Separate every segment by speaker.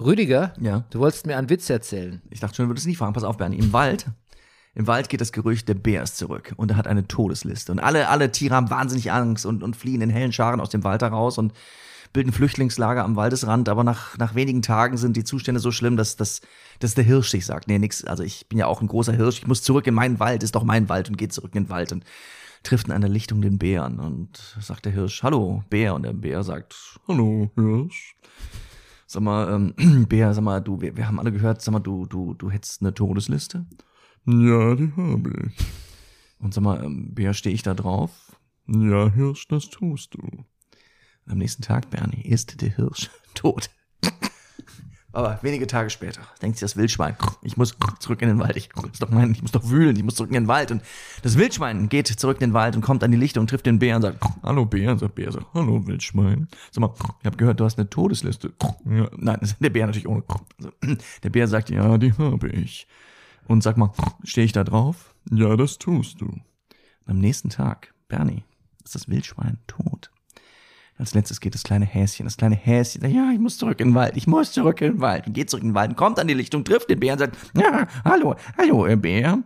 Speaker 1: Rüdiger,
Speaker 2: Ja.
Speaker 1: du wolltest mir einen Witz erzählen.
Speaker 2: Ich dachte schon, du würdest nicht fragen. Pass auf, Bernie. Im Wald, im Wald geht das Gerücht, der Bär ist zurück und er hat eine Todesliste. Und alle, alle Tiere haben wahnsinnig Angst und, und fliehen in hellen Scharen aus dem Wald heraus und bilden Flüchtlingslager am Waldesrand. Aber nach, nach wenigen Tagen sind die Zustände so schlimm, dass, dass, dass der Hirsch sich sagt, nee, nix. Also ich bin ja auch ein großer Hirsch. Ich muss zurück in meinen Wald. Ist doch mein Wald und geht zurück in den Wald und trifft in einer Lichtung den Bären und sagt der Hirsch, hallo, Bär. Und der Bär sagt, hallo, Hirsch. Sag mal, ähm, Bär, sag mal, du, wir, wir haben alle gehört, sag mal, du, du, du hättest eine Todesliste? Ja, die habe ich. Und sag mal, ähm, Bär, stehe ich da drauf? Ja, Hirsch, das tust du. Am nächsten Tag, Bernie, ist der Hirsch tot. Aber wenige Tage später denkt sich das Wildschwein, ich muss zurück in den Wald, ich, ist doch mein, ich muss doch wühlen, ich muss zurück in den Wald. Und das Wildschwein geht zurück in den Wald und kommt an die Lichtung, trifft den Bär und sagt, hallo Bär, und sagt Bär, sagt, hallo Wildschwein. Sag mal, ich habe gehört, du hast eine Todesliste. Ja, nein, der Bär natürlich ohne. Der Bär sagt, ja, die habe ich. Und sag mal, stehe ich da drauf? Ja, das tust du. Und am nächsten Tag, Bernie, ist das Wildschwein tot. Als letztes geht das kleine Häschen. Das kleine Häschen sagt, ja, ich muss zurück in den Wald, ich muss zurück in den Wald. Und geht zurück in den Wald, kommt an die Lichtung, trifft den Bär und sagt, ja, hallo, hallo, äh, Bär.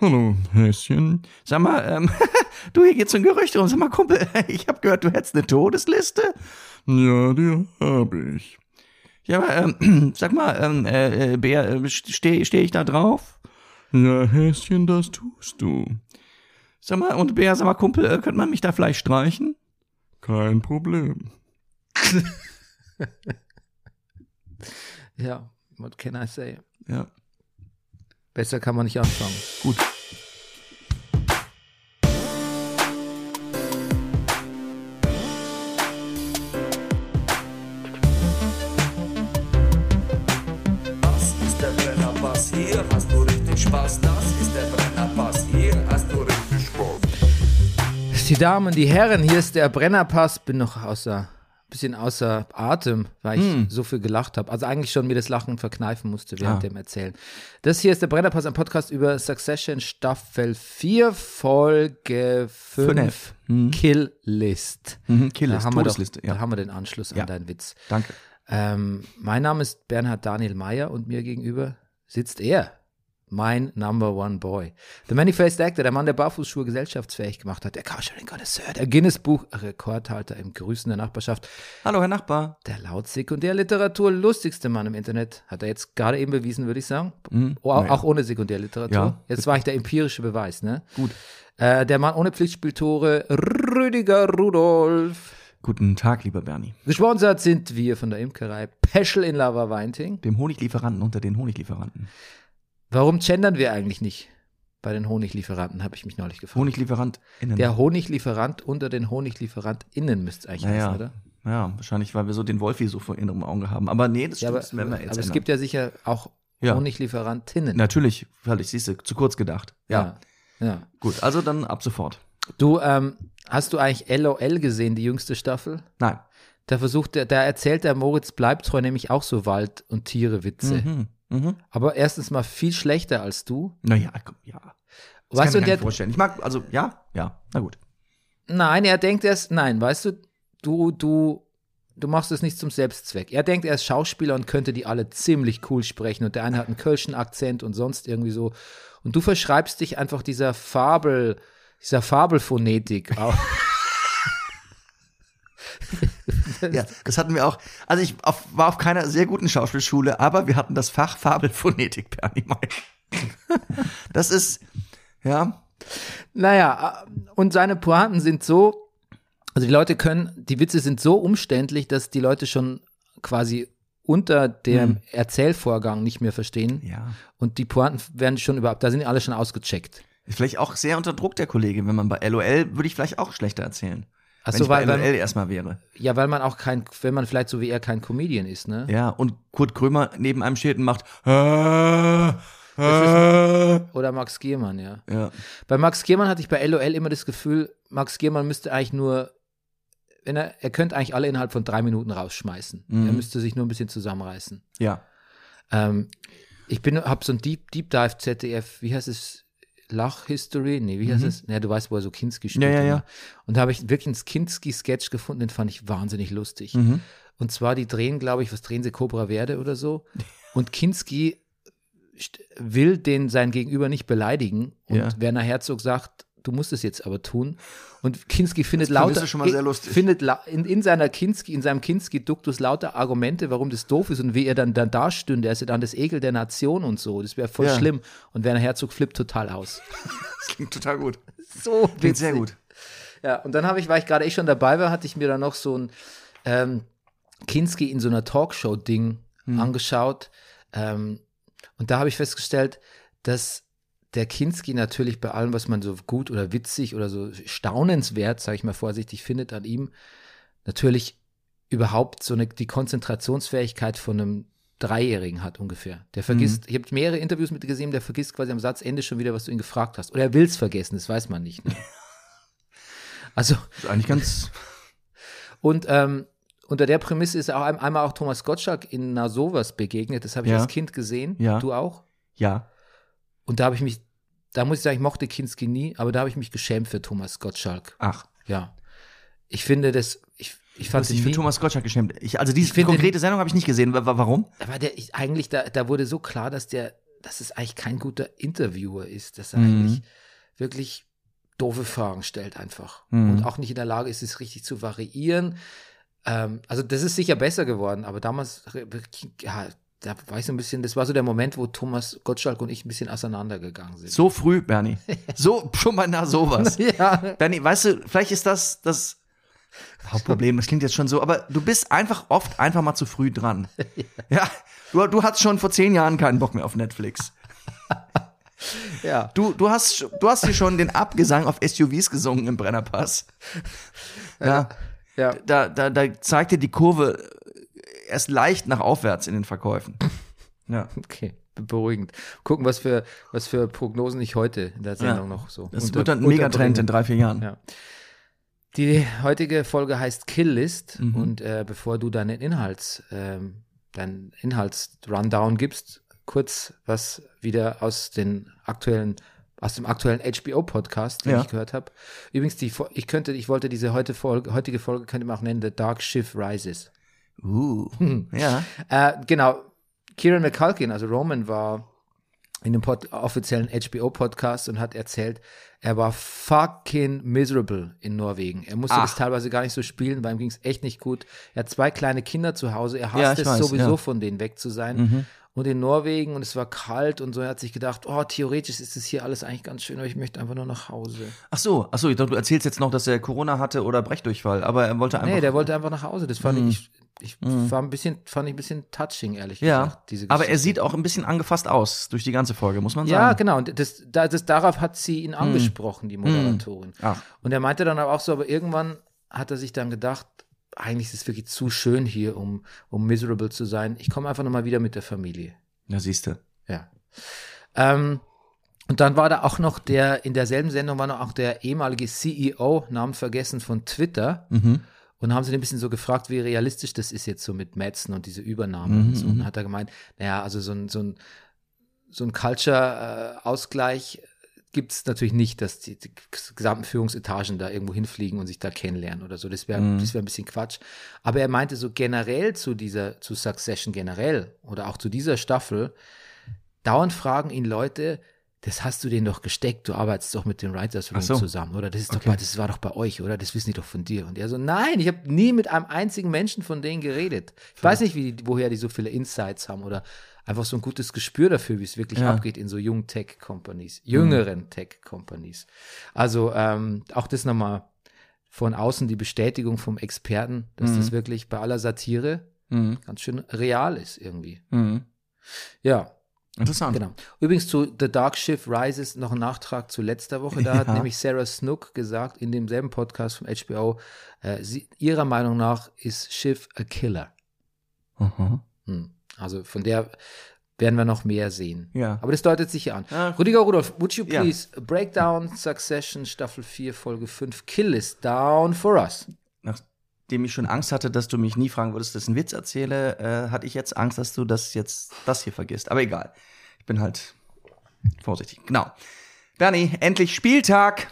Speaker 2: Hallo, Häschen. Sag mal, ähm, du, hier geht's so ein Gerücht rum. Sag mal, Kumpel, ich habe gehört, du hättest eine Todesliste. Ja, die habe ich. Ja, aber, ähm, sag mal, ähm, äh, äh, Bär, äh, stehe steh ich da drauf? Ja, Häschen, das tust du. Sag mal, und Bär, sag mal, Kumpel, äh, könnte man mich da vielleicht streichen? Kein Problem.
Speaker 1: Ja, what can I say?
Speaker 2: Ja,
Speaker 1: Besser kann man nicht anfangen.
Speaker 2: gut.
Speaker 1: Die Damen, die Herren, hier ist der Brennerpass. Bin noch außer, bisschen außer Atem, weil ich
Speaker 2: Hm.
Speaker 1: so viel gelacht habe. Also eigentlich schon mir das Lachen verkneifen musste während
Speaker 2: Ah.
Speaker 1: dem Erzählen. Das hier ist der Brennerpass, ein Podcast über Succession Staffel 4, Folge 5,
Speaker 2: Fünf.
Speaker 1: Kill List.
Speaker 2: Mhm, Killlist,
Speaker 1: da haben wir
Speaker 2: Todesliste,
Speaker 1: Doch,
Speaker 2: ja.
Speaker 1: Da haben wir den Anschluss
Speaker 2: Ja.
Speaker 1: an deinen Witz.
Speaker 2: Danke.
Speaker 1: Ähm, mein Name ist Bernhard Daniel Meyer und mir gegenüber sitzt er, mein Number One Boy. The Many-Faced Actor, der Mann, der Barfußschuhe gesellschaftsfähig gemacht hat, der Carsharing Connoisseur, der Guinness-Buch-Rekordhalter im Grüßen der Nachbarschaft,
Speaker 2: Hallo, Herr Nachbar.
Speaker 1: der laut Sekundärliteratur lustigste Mann im Internet, hat er jetzt gerade eben bewiesen, würde ich sagen. Oh, auch,
Speaker 2: naja.
Speaker 1: auch ohne Sekundärliteratur.
Speaker 2: Ja.
Speaker 1: Jetzt war ich der empirische Beweis, ne?
Speaker 2: Gut.
Speaker 1: Äh, der Mann ohne Pflichtspieltore, Rüdiger Rudolf.
Speaker 2: Guten Tag, lieber Bernie.
Speaker 1: Gesponsert sind wir von der Imkerei Peschel in Lava Weinting.
Speaker 2: Dem Honiglieferanten unter den Honiglieferanten.
Speaker 1: Warum gendern wir eigentlich nicht bei den Honiglieferanten, habe ich mich neulich gefragt.
Speaker 2: Honiglieferant innen.
Speaker 1: Der Honiglieferant unter den HoniglieferantInnen müsste es eigentlich
Speaker 2: naja,
Speaker 1: heißen, oder?
Speaker 2: ja, wahrscheinlich, weil wir so den Wolfi so vor innerem Auge haben. Aber nee, das
Speaker 1: Ja,
Speaker 2: stimmt,
Speaker 1: aber,
Speaker 2: werden wir
Speaker 1: aber
Speaker 2: jetzt
Speaker 1: es
Speaker 2: ändern.
Speaker 1: gibt ja sicher auch
Speaker 2: Ja.
Speaker 1: Honiglieferantinnen.
Speaker 2: Natürlich, völlig, siehst du, zu kurz gedacht. Ja.
Speaker 1: ja. ja.
Speaker 2: Gut, also dann ab sofort.
Speaker 1: Du, ähm, hast du eigentlich LOL gesehen, die jüngste Staffel?
Speaker 2: Nein.
Speaker 1: Da versucht der, da erzählt der Moritz Bleibtreu nämlich auch so Wald- und Tiere-Witze.
Speaker 2: Mhm. Mhm.
Speaker 1: Aber erstens mal viel schlechter als du.
Speaker 2: Naja, komm, ja. Das
Speaker 1: Weißt
Speaker 2: kann
Speaker 1: du,
Speaker 2: ich mir vorstellen. Ich mag, also, ja, ja, na gut.
Speaker 1: Nein, er denkt erst, nein, weißt du, du, du, du machst es nicht zum Selbstzweck. Er denkt, er ist Schauspieler und könnte die alle ziemlich cool sprechen und der eine hat einen kölschen Akzent und sonst irgendwie so. Und du verschreibst dich einfach dieser Fabel, dieser Fabelphonetik.
Speaker 2: Ja, das hatten wir auch. Also ich auf, war auf keiner sehr guten Schauspielschule, aber wir hatten das Fach Fabelphonetik, Bernie May. Das ist, ja,
Speaker 1: naja, und seine Pointen sind so, also die Leute können, die Witze sind so umständlich, dass die Leute schon quasi unter dem Erzählvorgang nicht mehr verstehen.
Speaker 2: ja.
Speaker 1: Und die Pointen werden schon überhaupt, da sind die alle schon ausgecheckt.
Speaker 2: Vielleicht auch sehr unter Druck der Kollege. Wenn man bei LOL würde ich vielleicht auch schlechter erzählen.
Speaker 1: Ach
Speaker 2: wenn
Speaker 1: so,
Speaker 2: ich bei
Speaker 1: weil- weil-
Speaker 2: erstmal wäre.
Speaker 1: Ja, weil man auch kein, wenn man vielleicht so wie er kein Comedian ist, ne?
Speaker 2: Ja, und Kurt Krömer neben einem steht und macht. Äh, äh,
Speaker 1: Oder Max Giermann, ja.
Speaker 2: ja.
Speaker 1: Bei Max Giermann hatte ich bei LOL immer das Gefühl, Max Giermann müsste eigentlich nur, wenn er, er könnte eigentlich alle innerhalb von drei Minuten rausschmeißen.
Speaker 2: Mhm.
Speaker 1: Er müsste sich nur ein bisschen zusammenreißen.
Speaker 2: Ja.
Speaker 1: Ähm, ich bin, hab so ein Deep, Deep Dive ZDF, wie heißt es? Lach-History? Nee, wie heißt es? Ja, du weißt, wo er so Kinski spielt.
Speaker 2: Mhm. Ja, ja, ja.
Speaker 1: Und da habe ich wirklich einen Kinski-Sketch gefunden, den fand ich wahnsinnig lustig.
Speaker 2: Mhm.
Speaker 1: Und zwar, die drehen, glaube ich, was drehen sie, Cobra Verde oder so. Und Kinski will den sein Gegenüber nicht beleidigen. Und
Speaker 2: Ja.
Speaker 1: Werner Herzog sagt, du musst es jetzt aber tun. Und Kinski findet lauter,
Speaker 2: schon mal sehr lustig.
Speaker 1: findet in, in seiner Kinski, in seinem Kinski-Duktus lauter Argumente, warum das doof ist und wie er dann, dann dastünde. Er ist ja dann das Ekel der Nation und so. Das wäre voll
Speaker 2: Ja.
Speaker 1: schlimm. Und Werner Herzog flippt total aus.
Speaker 2: Das klingt total gut.
Speaker 1: So
Speaker 2: Klingt sehr gut.
Speaker 1: Ja, und dann habe ich, weil ich gerade eh schon dabei war, hatte ich mir dann noch so ein ähm, Kinski in so einer Talkshow-Ding
Speaker 2: Hm.
Speaker 1: angeschaut. Ähm, und da habe ich festgestellt, dass der Kinski natürlich bei allem, was man so gut oder witzig oder so staunenswert, sage ich mal vorsichtig, findet an ihm, natürlich überhaupt so eine, die Konzentrationsfähigkeit von einem Dreijährigen hat ungefähr. Der vergisst, ich habe mehrere Interviews mit gesehen, der vergisst quasi am Satzende schon wieder, was du ihn gefragt hast. Oder er will es vergessen, das weiß man nicht. Ne? Also,
Speaker 2: Das ist eigentlich ganz.
Speaker 1: und ähm, unter der Prämisse ist auch ein- einmal auch Thomas Gottschalk in Na sowas begegnet. Das habe ich
Speaker 2: Ja.
Speaker 1: als Kind gesehen.
Speaker 2: Ja.
Speaker 1: Du auch?
Speaker 2: Ja.
Speaker 1: Und da habe ich mich, da muss ich sagen, ich mochte Kinski nie, aber da habe ich mich geschämt für Thomas Gottschalk.
Speaker 2: Ach.
Speaker 1: Ja. Ich finde das, ich, ich fand ihn
Speaker 2: für Thomas Gottschalk geschämt. Ich, also diese
Speaker 1: Ich
Speaker 2: konkrete Sendung habe ich nicht gesehen. Wa- wa- Warum?
Speaker 1: aber der, ich, eigentlich, da, da wurde so klar, dass der, dass es eigentlich kein guter Interviewer ist, dass er
Speaker 2: Mhm.
Speaker 1: eigentlich wirklich doofe Fragen stellt einfach.
Speaker 2: Mhm.
Speaker 1: Und auch nicht in der Lage ist, es richtig zu variieren. Ähm, also das ist sicher besser geworden, aber damals, ja, da war ich so ein bisschen, das war so der Moment, wo Thomas Gottschalk und ich ein bisschen auseinandergegangen sind.
Speaker 2: So früh, Bernie. So, schon mal nach sowas.
Speaker 1: Ja.
Speaker 2: Bernie, weißt du, vielleicht ist das das Hauptproblem. Das klingt jetzt schon so, aber du bist einfach oft einfach mal zu früh dran. Ja, du, du hattest schon vor zehn Jahren keinen Bock mehr auf Netflix.
Speaker 1: ja.
Speaker 2: Du, du hast, du hast hier schon den Abgesang auf SUVs gesungen im Brennerpass. Ja,
Speaker 1: Ja.
Speaker 2: da, da, da zeigt dir die Kurve erst leicht nach aufwärts in den Verkäufen. Ja.
Speaker 1: Okay, beruhigend. Gucken, was für, was für Prognosen ich heute in der Sendung noch so.
Speaker 2: Das
Speaker 1: unter-
Speaker 2: wird dann ein Megatrend in drei, vier Jahren.
Speaker 1: Ja. Die heutige Folge heißt Kill List
Speaker 2: Mhm.
Speaker 1: und äh, bevor du deinen Inhalts, ähm, deinen Inhalts-Rundown gibst, kurz was wieder aus den aktuellen aus dem aktuellen HBO-Podcast, den
Speaker 2: Ja.
Speaker 1: ich gehört habe. Übrigens, die, ich könnte, ich wollte diese heute Folge, heutige Folge könnte man auch nennen, The Dark Shift Rises.
Speaker 2: Uh, ja.
Speaker 1: Äh, genau. Kieran McCulkin, also Roman, war in dem Pod offiziellen HBO-Podcast und hat erzählt, er war fucking miserable in Norwegen. Er musste
Speaker 2: Ach.
Speaker 1: das teilweise gar nicht so spielen, weil ihm ging es echt nicht gut. Er hat zwei kleine Kinder zu Hause. Er
Speaker 2: Ja,
Speaker 1: hasst
Speaker 2: ich
Speaker 1: es
Speaker 2: weiß,
Speaker 1: sowieso,
Speaker 2: ja. Mhm.
Speaker 1: von denen weg zu sein. Und in Norwegen und es war kalt und so. Er hat sich gedacht, oh, theoretisch ist es hier alles eigentlich ganz schön, aber ich möchte einfach nur nach Hause.
Speaker 2: Ach so, ach so, ich dachte, du erzählst jetzt noch, dass er Corona hatte oder Brechdurchfall, aber er wollte einfach.
Speaker 1: Nee, der wollte einfach nach Hause. Das fand
Speaker 2: Mhm.
Speaker 1: ich, ich war ein bisschen, fand ich ein bisschen touching, ehrlich
Speaker 2: ja,
Speaker 1: gesagt. Diese
Speaker 2: aber er sieht auch ein bisschen angefasst aus durch die ganze Folge, muss man sagen.
Speaker 1: Ja, genau. Und das, da- das, darauf hat sie ihn angesprochen, die Moderatorin.
Speaker 2: Mhm. Ach.
Speaker 1: Und er meinte dann aber auch so, aber irgendwann hat er sich dann gedacht, eigentlich ist es wirklich zu schön hier, um, um miserable zu sein. Ich komme einfach nochmal wieder mit der Familie.
Speaker 2: Da siehst du.
Speaker 1: Ja. Ähm, und dann war da auch noch der, in derselben Sendung war noch auch der ehemalige CEO, Namen vergessen, von Twitter.
Speaker 2: Mhm.
Speaker 1: Und haben sie ihn ein bisschen so gefragt, wie realistisch das ist jetzt so mit Madsen und diese Übernahme und so. Und dann hat er gemeint, naja, also so ein, so ein, so ein Culture-Ausgleich gibt es natürlich nicht, dass die, die gesamten Führungsetagen da irgendwo hinfliegen und sich da kennenlernen oder so. Das wäre das wäre ein bisschen Quatsch. Aber er meinte so generell zu dieser, zu Succession generell oder auch zu dieser Staffel, dauernd fragen ihn Leute, das hast du denen doch gesteckt, du arbeitest doch mit den Writers Room
Speaker 2: so.
Speaker 1: zusammen, oder? Das ist doch
Speaker 2: Okay.
Speaker 1: bei, das war doch bei euch, oder? Das wissen die doch von dir. Und er so, nein, ich habe nie mit einem einzigen Menschen von denen geredet. Ich weiß nicht, wie, woher die so viele Insights haben oder einfach so ein gutes Gespür dafür, wie es wirklich
Speaker 2: Ja.
Speaker 1: abgeht in so jungen Tech-Companies, jüngeren Tech-Companies. Also ähm, auch das nochmal von außen die Bestätigung vom Experten, dass das wirklich bei aller Satire
Speaker 2: Mhm.
Speaker 1: ganz schön real ist irgendwie.
Speaker 2: Mhm.
Speaker 1: Ja,
Speaker 2: Interessant.
Speaker 1: Genau. Übrigens zu The Dark Shift Rises noch ein Nachtrag zu letzter Woche. Da hat
Speaker 2: Ja.
Speaker 1: nämlich Sarah Snook gesagt, in demselben Podcast von HBO, äh, sie, ihrer Meinung nach ist Schiff a Killer.
Speaker 2: Mhm.
Speaker 1: Hm. Also von der werden wir noch mehr sehen.
Speaker 2: Ja.
Speaker 1: Aber das deutet sich hier an.
Speaker 2: Ja.
Speaker 1: Rüdiger Rudolph, would you
Speaker 2: Ja.
Speaker 1: please break down Succession Staffel 4, Folge 5, Kill is down for us.
Speaker 2: Nachdem ich schon Angst hatte, dass du mich nie fragen würdest, dass ich einen Witz erzähle, äh, hatte ich jetzt Angst, dass du das jetzt das hier vergisst. Aber egal. Ich bin halt vorsichtig. Genau. Bernie, endlich Spieltag.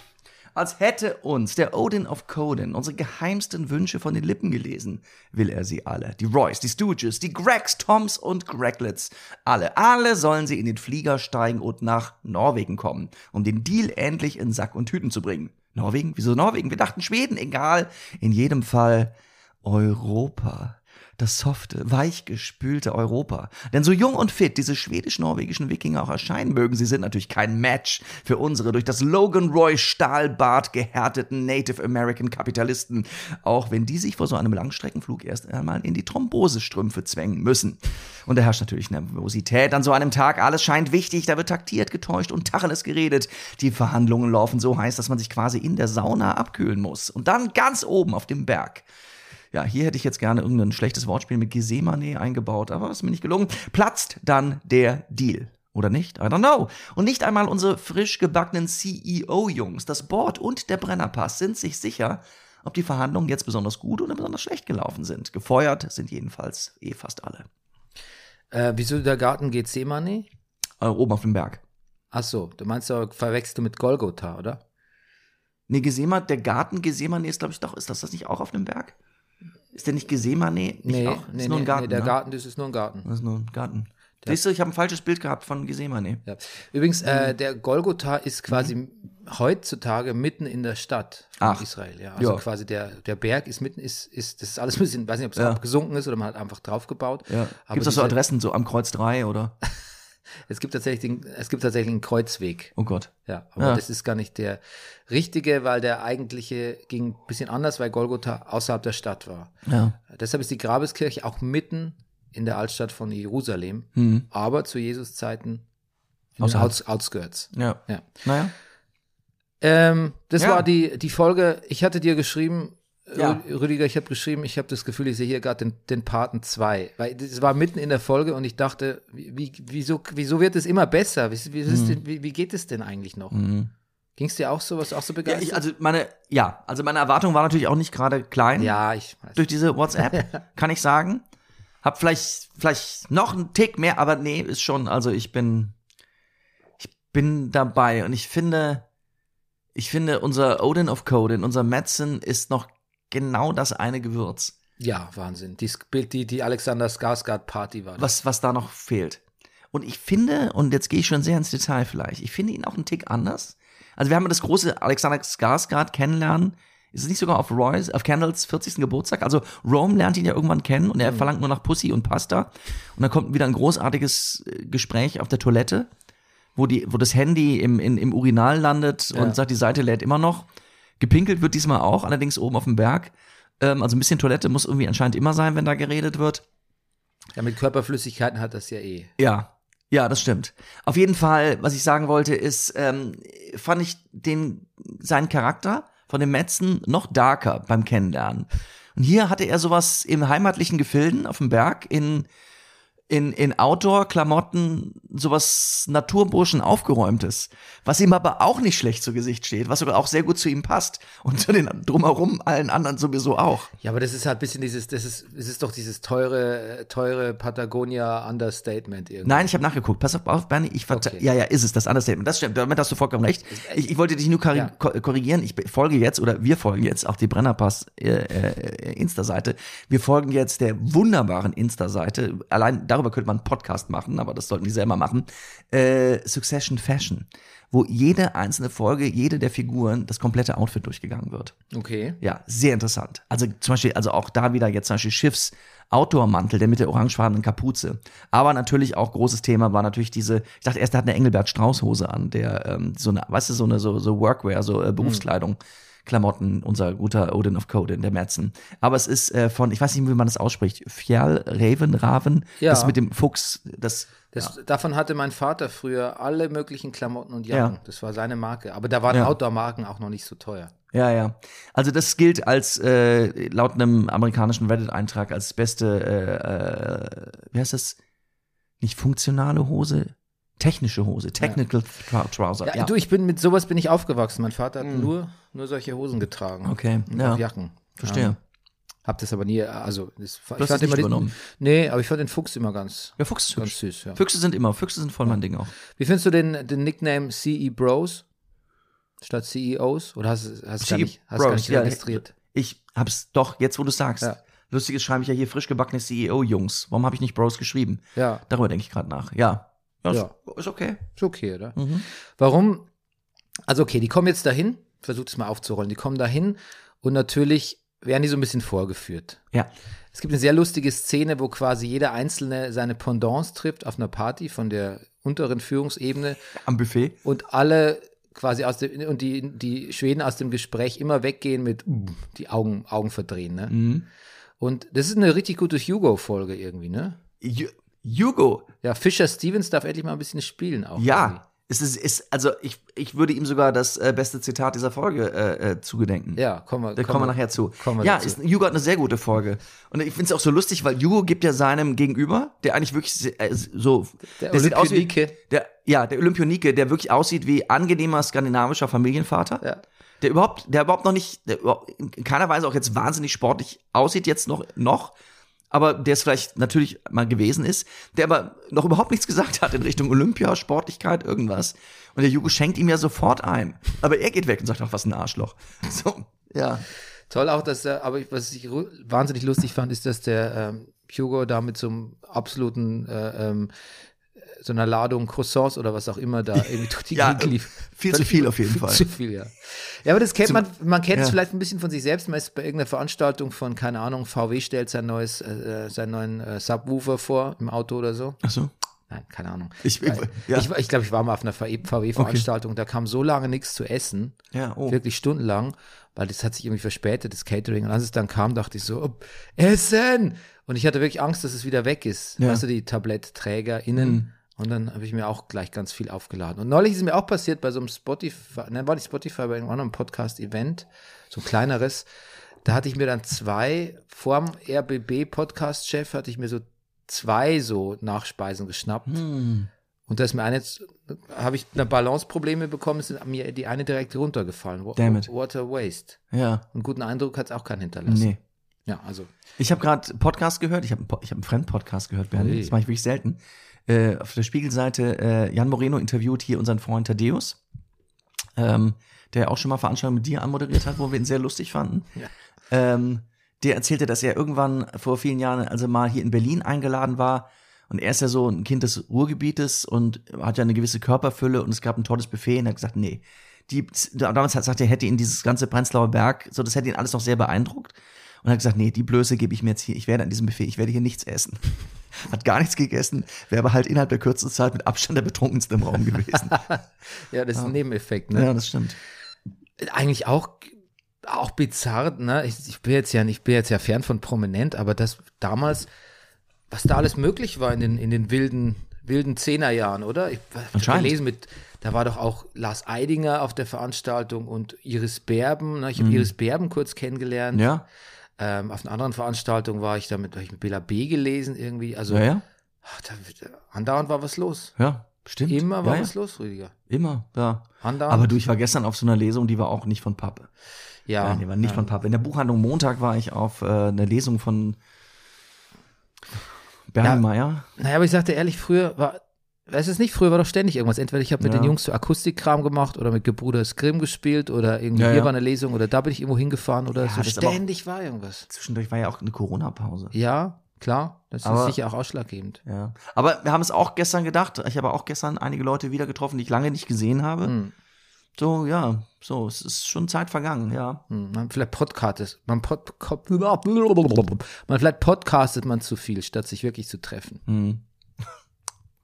Speaker 2: Als hätte uns der Odin of Coden unsere geheimsten Wünsche von den Lippen gelesen, will er sie alle. Die Roys, die Stooges, die Gregs, Toms und Greglets. Alle, alle sollen sie in den Flieger steigen und nach Norwegen kommen, um den Deal endlich in Sack und Tüten zu bringen. Norwegen? Wieso Norwegen? Wir dachten Schweden, egal. In jedem Fall Europa das softe, weichgespülte Europa. Denn so jung und fit diese schwedisch-norwegischen Wikinger auch erscheinen mögen, sie sind natürlich kein Match für unsere durch das Logan Roy Stahlbad gehärteten Native American Kapitalisten, auch wenn die sich vor so einem Langstreckenflug erst einmal in die Thrombosestrümpfe zwängen müssen. Und da herrscht natürlich Nervosität an so einem Tag. Alles scheint wichtig, da wird taktiert, getäuscht und Tacheles geredet. Die Verhandlungen laufen so heiß, dass man sich quasi in der Sauna abkühlen muss. Und dann ganz oben auf dem Berg ja, hier hätte ich jetzt gerne irgendein schlechtes Wortspiel mit Gesemane eingebaut, aber das ist mir nicht gelungen. Platzt dann der Deal. Oder nicht? I don't know. Und nicht einmal unsere frisch gebackenen CEO-Jungs, das Board und der Brennerpass sind sich sicher, ob die Verhandlungen jetzt besonders gut oder besonders schlecht gelaufen sind. Gefeuert sind jedenfalls eh fast alle.
Speaker 1: Äh, wieso der Garten Gethsemane?
Speaker 2: Äh, oben auf dem Berg.
Speaker 1: Ach so, du meinst, du verwechselst du mit Golgotha, oder?
Speaker 2: Nee, Gesemane, der Garten Gesemane ist, glaube ich, doch, ist das das nicht auch auf dem Berg? Ist der nicht Gesemane? Nicht
Speaker 1: Nee,
Speaker 2: auch?
Speaker 1: nee,
Speaker 2: ist nur ein Garten.
Speaker 1: nee, der
Speaker 2: ne?
Speaker 1: Garten, das ist nur ein Garten.
Speaker 2: Das ist nur ein Garten. Siehst du, ich habe ein falsches Bild gehabt von Gesemane.
Speaker 1: Ja. Übrigens,
Speaker 2: Mhm.
Speaker 1: äh, der Golgotha ist quasi heutzutage mitten in der Stadt von
Speaker 2: Ach.
Speaker 1: Israel. Ja. Also
Speaker 2: Ja.
Speaker 1: quasi der, der Berg ist mitten, ist, ist, das ist alles ein bisschen, weiß nicht, ob es
Speaker 2: Ja.
Speaker 1: abgesunken ist oder man hat einfach draufgebaut.
Speaker 2: Ja. Gibt es so
Speaker 1: diese-
Speaker 2: Adressen so am Kreuz 3 oder?
Speaker 1: Es gibt tatsächlich, den, es gibt tatsächlich einen Kreuzweg.
Speaker 2: Oh Gott.
Speaker 1: Ja, aber
Speaker 2: Ja.
Speaker 1: das ist gar nicht der richtige, weil der eigentliche ging ein bisschen anders, weil Golgotha außerhalb der Stadt war.
Speaker 2: Ja.
Speaker 1: Deshalb ist die Grabeskirche auch mitten in der Altstadt von Jerusalem,
Speaker 2: Hm.
Speaker 1: aber zu Jesus Zeiten in den
Speaker 2: Außerhalb.
Speaker 1: Outs Outskirts.
Speaker 2: Ja.
Speaker 1: Ja.
Speaker 2: Naja.
Speaker 1: Ähm, das
Speaker 2: Ja.
Speaker 1: war die, die Folge. Ich hatte dir geschrieben,
Speaker 2: Ja.
Speaker 1: Rü- Rüdiger, ich habe geschrieben, ich habe das Gefühl, ich sehe hier gerade den, den Paten 2. Weil das war mitten in der Folge und ich dachte, wie, wie, wieso, wieso wird es immer besser? Wie, wie,
Speaker 2: Mhm.
Speaker 1: denn, wie, wie geht es denn eigentlich noch? Ging es dir auch so, was auch so
Speaker 2: Ja,
Speaker 1: begeistert?
Speaker 2: ich, also meine, ja, also meine Erwartung war natürlich auch nicht gerade klein.
Speaker 1: ja, ich weiß.
Speaker 2: Durch diese WhatsApp, kann ich sagen. Hab vielleicht, vielleicht noch einen Tick mehr, aber nee, ist schon, also ich bin, ich bin dabei und ich finde, ich finde, unser Odin of Coden, unser Madsen ist noch genau das eine Gewürz,
Speaker 1: Ja, Wahnsinn. Die, die, die Alexander Skarsgård Party war das.
Speaker 2: was, was da noch fehlt. Und ich finde, und jetzt gehe ich schon sehr ins Detail vielleicht, ich finde ihn auch einen Tick anders. Also wir haben das große Alexander Skarsgård kennenlernen. Ist es nicht sogar auf Roy's, auf Kendalls 40. Geburtstag? Also Rome lernt ihn ja irgendwann kennen und er verlangt nur nach Pussy und Pasta. Und dann kommt wieder ein großartiges äh, Gespräch auf der Toilette, wo, die, wo das Handy im, in, im Urinal landet
Speaker 1: Ja.
Speaker 2: und sagt, die Seite lädt immer noch. Gepinkelt wird diesmal auch, allerdings oben auf dem Berg. Ähm, also ein bisschen Toilette muss irgendwie anscheinend immer sein, wenn da geredet wird.
Speaker 1: Ja, mit Körperflüssigkeiten hat das ja eh.
Speaker 2: Ja, ja, das stimmt. Auf jeden Fall, was ich sagen wollte, ist, ähm, fand ich den, seinen Charakter von dem Metzen noch darker beim Kennenlernen. Und hier hatte er sowas im heimatlichen Gefilden auf dem Berg in, in, in Outdoor-Klamotten, sowas Naturburschen aufgeräumtes, was ihm aber auch nicht schlecht zu Gesicht steht, was sogar auch sehr gut zu ihm passt und zu den drumherum allen anderen sowieso auch.
Speaker 1: Ja, aber das ist halt ein bisschen dieses, das ist, es ist doch dieses teure, teure Patagonia-Understatement irgendwie.
Speaker 2: Nein, ich habe nachgeguckt. Pass auf, Bernie. Ich
Speaker 1: Okay.
Speaker 2: Ja, ja, ist es das Understatement. Das stimmt. Damit hast du vollkommen recht. Ich, ich wollte dich nur
Speaker 1: Ja.
Speaker 2: ko- korrigieren. Ich folge jetzt oder wir folgen jetzt auch die Brennerpass äh, äh, Insta-Seite. Wir folgen jetzt der wunderbaren Insta-Seite. Allein darüber könnte man einen Podcast machen, aber das sollten die selber machen. Äh, Succession Fashion, wo jede einzelne Folge, jede der Figuren das komplette Outfit durchgegangen wird.
Speaker 1: Okay.
Speaker 2: Ja, sehr interessant. Also zum Beispiel, also auch da wieder jetzt zum Beispiel Schiffs Outdoor-Mantel, der mit der orangefarbenen Kapuze. Aber natürlich auch großes Thema war natürlich diese, ich dachte erst, der hat eine Engelbert Strauß-Hose an, der ähm, so eine, weißt du, so eine so, so Workwear, so äh, Berufskleidung. Klamotten, unser guter Odin of Coden, der Merzen. Aber es ist äh, von, ich weiß nicht, wie man das ausspricht, Fjall, Raven, Raven,
Speaker 1: Ja.
Speaker 2: das mit dem Fuchs, das,
Speaker 1: Das, Davon hatte mein Vater früher alle möglichen Klamotten und Jacken.
Speaker 2: Ja.
Speaker 1: Das war seine Marke. Aber da waren
Speaker 2: Ja.
Speaker 1: Outdoor-Marken auch noch nicht so teuer.
Speaker 2: Ja, ja. Also das gilt als äh, laut einem amerikanischen Reddit-Eintrag als beste, äh, äh, wie heißt das? Nicht funktionale Hose, technische Hose, technical Trou- Trouser.
Speaker 1: Ja,
Speaker 2: Ja,
Speaker 1: Du, ich bin mit sowas bin ich aufgewachsen. Mein Vater hat nur, nur solche Hosen getragen.
Speaker 2: Okay,
Speaker 1: Und
Speaker 2: ja.
Speaker 1: Jacken.
Speaker 2: verstehe.
Speaker 1: Ja. Hab das aber nie, also das, ich fand
Speaker 2: nicht
Speaker 1: immer den,
Speaker 2: übernommen.
Speaker 1: Nee, aber ich fand den Fuchs immer ganz,
Speaker 2: Ja, Fuchs ist
Speaker 1: ganz süß. Ja.
Speaker 2: Füchse sind immer, Füchse sind voll mein Ding auch.
Speaker 1: Wie findest du den, den Nickname CE Bros? statt CEOs? Oder hast du hast gar
Speaker 2: CEO
Speaker 1: nicht, hast gar nicht
Speaker 2: ja,
Speaker 1: registriert?
Speaker 2: Ich hab's doch, jetzt wo du sagst.
Speaker 1: Ja.
Speaker 2: Lustiges schreibe ich ja hier frisch gebackene CEO-Jungs. Warum habe ich nicht Bros geschrieben?
Speaker 1: Ja,
Speaker 2: Darüber denke ich gerade nach. Ja. Ja.
Speaker 1: Ja.
Speaker 2: Ist, okay.
Speaker 1: ist okay, oder?
Speaker 2: Mhm.
Speaker 1: Warum? Also okay, die kommen jetzt dahin, versucht es mal aufzurollen, die kommen dahin und natürlich werden die so ein bisschen vorgeführt.
Speaker 2: Ja.
Speaker 1: Es gibt eine sehr lustige Szene, wo quasi jeder Einzelne seine Pendants trifft auf einer Party von der unteren Führungsebene
Speaker 2: Am Buffet.
Speaker 1: und alle quasi aus dem, und die, die Schweden aus dem Gespräch immer weggehen mit die Augen, Augen verdrehen, ne?
Speaker 2: Mhm.
Speaker 1: Und das ist eine richtig gute Hugo-Folge irgendwie, ne?
Speaker 2: Hugo.
Speaker 1: Ja, Fischer Stevens darf endlich mal ein bisschen spielen auch. irgendwie.
Speaker 2: Ja. Es ist, ist, also ich, ich würde ihm sogar das äh, beste Zitat dieser Folge äh, äh, zugedenken.
Speaker 1: Ja, kommen wir.
Speaker 2: Da kommen wir nachher zu.
Speaker 1: kommen
Speaker 2: ja,
Speaker 1: dazu.
Speaker 2: ist, Hugo hat eine sehr gute Folge. Und ich finde es auch so lustig, weil Hugo gibt ja seinem Gegenüber, der eigentlich wirklich äh, so,
Speaker 1: Der
Speaker 2: sieht aus wie,
Speaker 1: Olympionike.
Speaker 2: der, ja, der Olympionike, der wirklich aussieht wie angenehmer skandinavischer Familienvater.
Speaker 1: Ja.
Speaker 2: Der überhaupt, der überhaupt noch nicht, der überhaupt in keiner Weise auch jetzt wahnsinnig sportlich aussieht jetzt noch, noch. Aber der es vielleicht natürlich mal gewesen ist, der aber noch überhaupt nichts gesagt hat in Richtung Olympia, Sportlichkeit, irgendwas. Und der Hugo schenkt ihm ja sofort ein. Aber er geht weg und sagt, ach, was ein Arschloch. So, ja.
Speaker 1: Toll auch, dass er, aber was ich wahnsinnig lustig fand, ist, dass der ähm, Hugo da mit so einem absoluten, äh, ähm, so einer Ladung Croissants oder was auch immer da irgendwie durch die
Speaker 2: Ja,
Speaker 1: Gegend lief.
Speaker 2: viel zu viel auf jeden
Speaker 1: viel
Speaker 2: Fall.
Speaker 1: Zu viel, ja. Ja, aber das kennt man, man kennt es
Speaker 2: ja.
Speaker 1: vielleicht ein bisschen von sich selbst. Man ist bei irgendeiner Veranstaltung von, keine Ahnung, VW stellt sein neues, äh, seinen neuen äh, Subwoofer vor im Auto oder so.
Speaker 2: Ach so.
Speaker 1: Nein, keine Ahnung.
Speaker 2: Ich, ja.
Speaker 1: Ich, ich glaube, ich war mal auf einer VW-Veranstaltung, da kam so lange nichts zu essen,
Speaker 2: ja, oh.
Speaker 1: wirklich stundenlang, weil das hat sich irgendwie verspätet, das Catering. Und als es dann kam, dachte ich so, oh, Essen! Und ich hatte wirklich Angst, dass es wieder weg ist.
Speaker 2: Ja.
Speaker 1: Weißt du, die Tablettträger innen. Und dann habe ich mir auch gleich ganz viel aufgeladen. Und neulich ist mir auch passiert bei so einem Spotify, nein, war nicht Spotify, bei einem anderen Podcast-Event, so ein kleineres. Da hatte ich mir dann zwei, vorm RBB-Podcast-Chef hatte ich mir so zwei so Nachspeisen geschnappt.
Speaker 2: Hm.
Speaker 1: Und da ist mir eine, habe ich eine Balanceprobleme bekommen, ist mir die eine direkt runtergefallen.
Speaker 2: Damn it.
Speaker 1: Water Waste.
Speaker 2: Ja,
Speaker 1: Und guten Eindruck hat es auch keinen hinterlassen.
Speaker 2: nee.
Speaker 1: Ja, also.
Speaker 2: Ich habe gerade Podcast gehört. Ich habe ich hab einen Fremd-Podcast gehört, Bernd.
Speaker 1: Hey.
Speaker 2: Das mache ich wirklich selten. Äh, auf der Spiegelseite äh, Jan Moreno interviewt hier unseren Freund Thaddeus, ähm, der auch schon mal Veranstaltungen mit dir anmoderiert hat, wo wir ihn sehr lustig fanden.
Speaker 1: Ja.
Speaker 2: Ähm, der erzählte, dass er irgendwann vor vielen Jahren, also mal hier in Berlin eingeladen war. Und er ist ja so ein Kind des Ruhrgebietes und hat ja eine gewisse Körperfülle und es gab ein tolles Buffet und er hat gesagt, nee. Die, damals hat gesagt, er hätte ihn dieses ganze Prenzlauer Berg, so das hätte ihn alles noch sehr beeindruckt. Und hat gesagt, nee, die Blöße gebe ich mir jetzt hier. Ich werde an diesem Buffet, ich werde hier nichts essen. Hat gar nichts gegessen, wäre aber halt innerhalb der kürzesten Zeit mit Abstand der betrunkenste im Raum gewesen.
Speaker 1: Ja, das ist ein Nebeneffekt, ne?
Speaker 2: ja, das stimmt.
Speaker 1: Eigentlich auch, auch bizarr, ne? Ich, ich bin jetzt ja ich bin jetzt ja fern von prominent, aber das damals, was da alles möglich war in den, in den wilden, wilden Zehnerjahren, oder? Ich habe gelesen mit, da war doch auch Lars Eidinger auf der Veranstaltung und Iris Berben, ne? Ich habe Iris Berben kurz kennengelernt.
Speaker 2: Mhm. Ja,
Speaker 1: Ähm, auf einer anderen Veranstaltung war ich damit, habe ich mit Bela B gelesen irgendwie. Also
Speaker 2: ja, ja,
Speaker 1: ach, da, andauernd war was los.
Speaker 2: ja, stimmt.
Speaker 1: Immer war
Speaker 2: ja,
Speaker 1: was los, Rüdiger.
Speaker 2: Immer, ja.
Speaker 1: Andauernd.
Speaker 2: Aber du, ich war gestern auf so einer Lesung, die war auch nicht von Pappe.
Speaker 1: ja,
Speaker 2: Nein, die war nicht von Pappe. In der Buchhandlung Montag war ich auf äh, einer Lesung von Bernie. Meyer.
Speaker 1: Naja, aber ich sagte ehrlich, früher war, es nicht, früher war doch ständig irgendwas. Entweder ich habe mit
Speaker 2: Ja.
Speaker 1: den Jungs so Akustikkram gemacht oder mit Gebrüder Grimm gespielt oder irgendwie
Speaker 2: Ja,
Speaker 1: hier
Speaker 2: ja.
Speaker 1: war eine Lesung oder da bin ich irgendwo hingefahren oder
Speaker 2: Ja,
Speaker 1: so.
Speaker 2: ist
Speaker 1: Ständig war irgendwas.
Speaker 2: Zwischendurch war ja auch eine Corona-Pause.
Speaker 1: Ja, klar, das
Speaker 2: Aber-
Speaker 1: ist sicher auch ausschlaggebend.
Speaker 2: Ja. Aber wir haben es auch gestern gedacht. Ich habe auch gestern einige Leute wieder getroffen, die ich lange nicht gesehen habe.
Speaker 1: Hm.
Speaker 2: So, ja, so, es ist schon Zeit vergangen, ja.
Speaker 1: Hm, Man vielleicht podcastet, man, pod, man vielleicht podcastet man zu viel, statt sich wirklich zu treffen.
Speaker 2: Hm.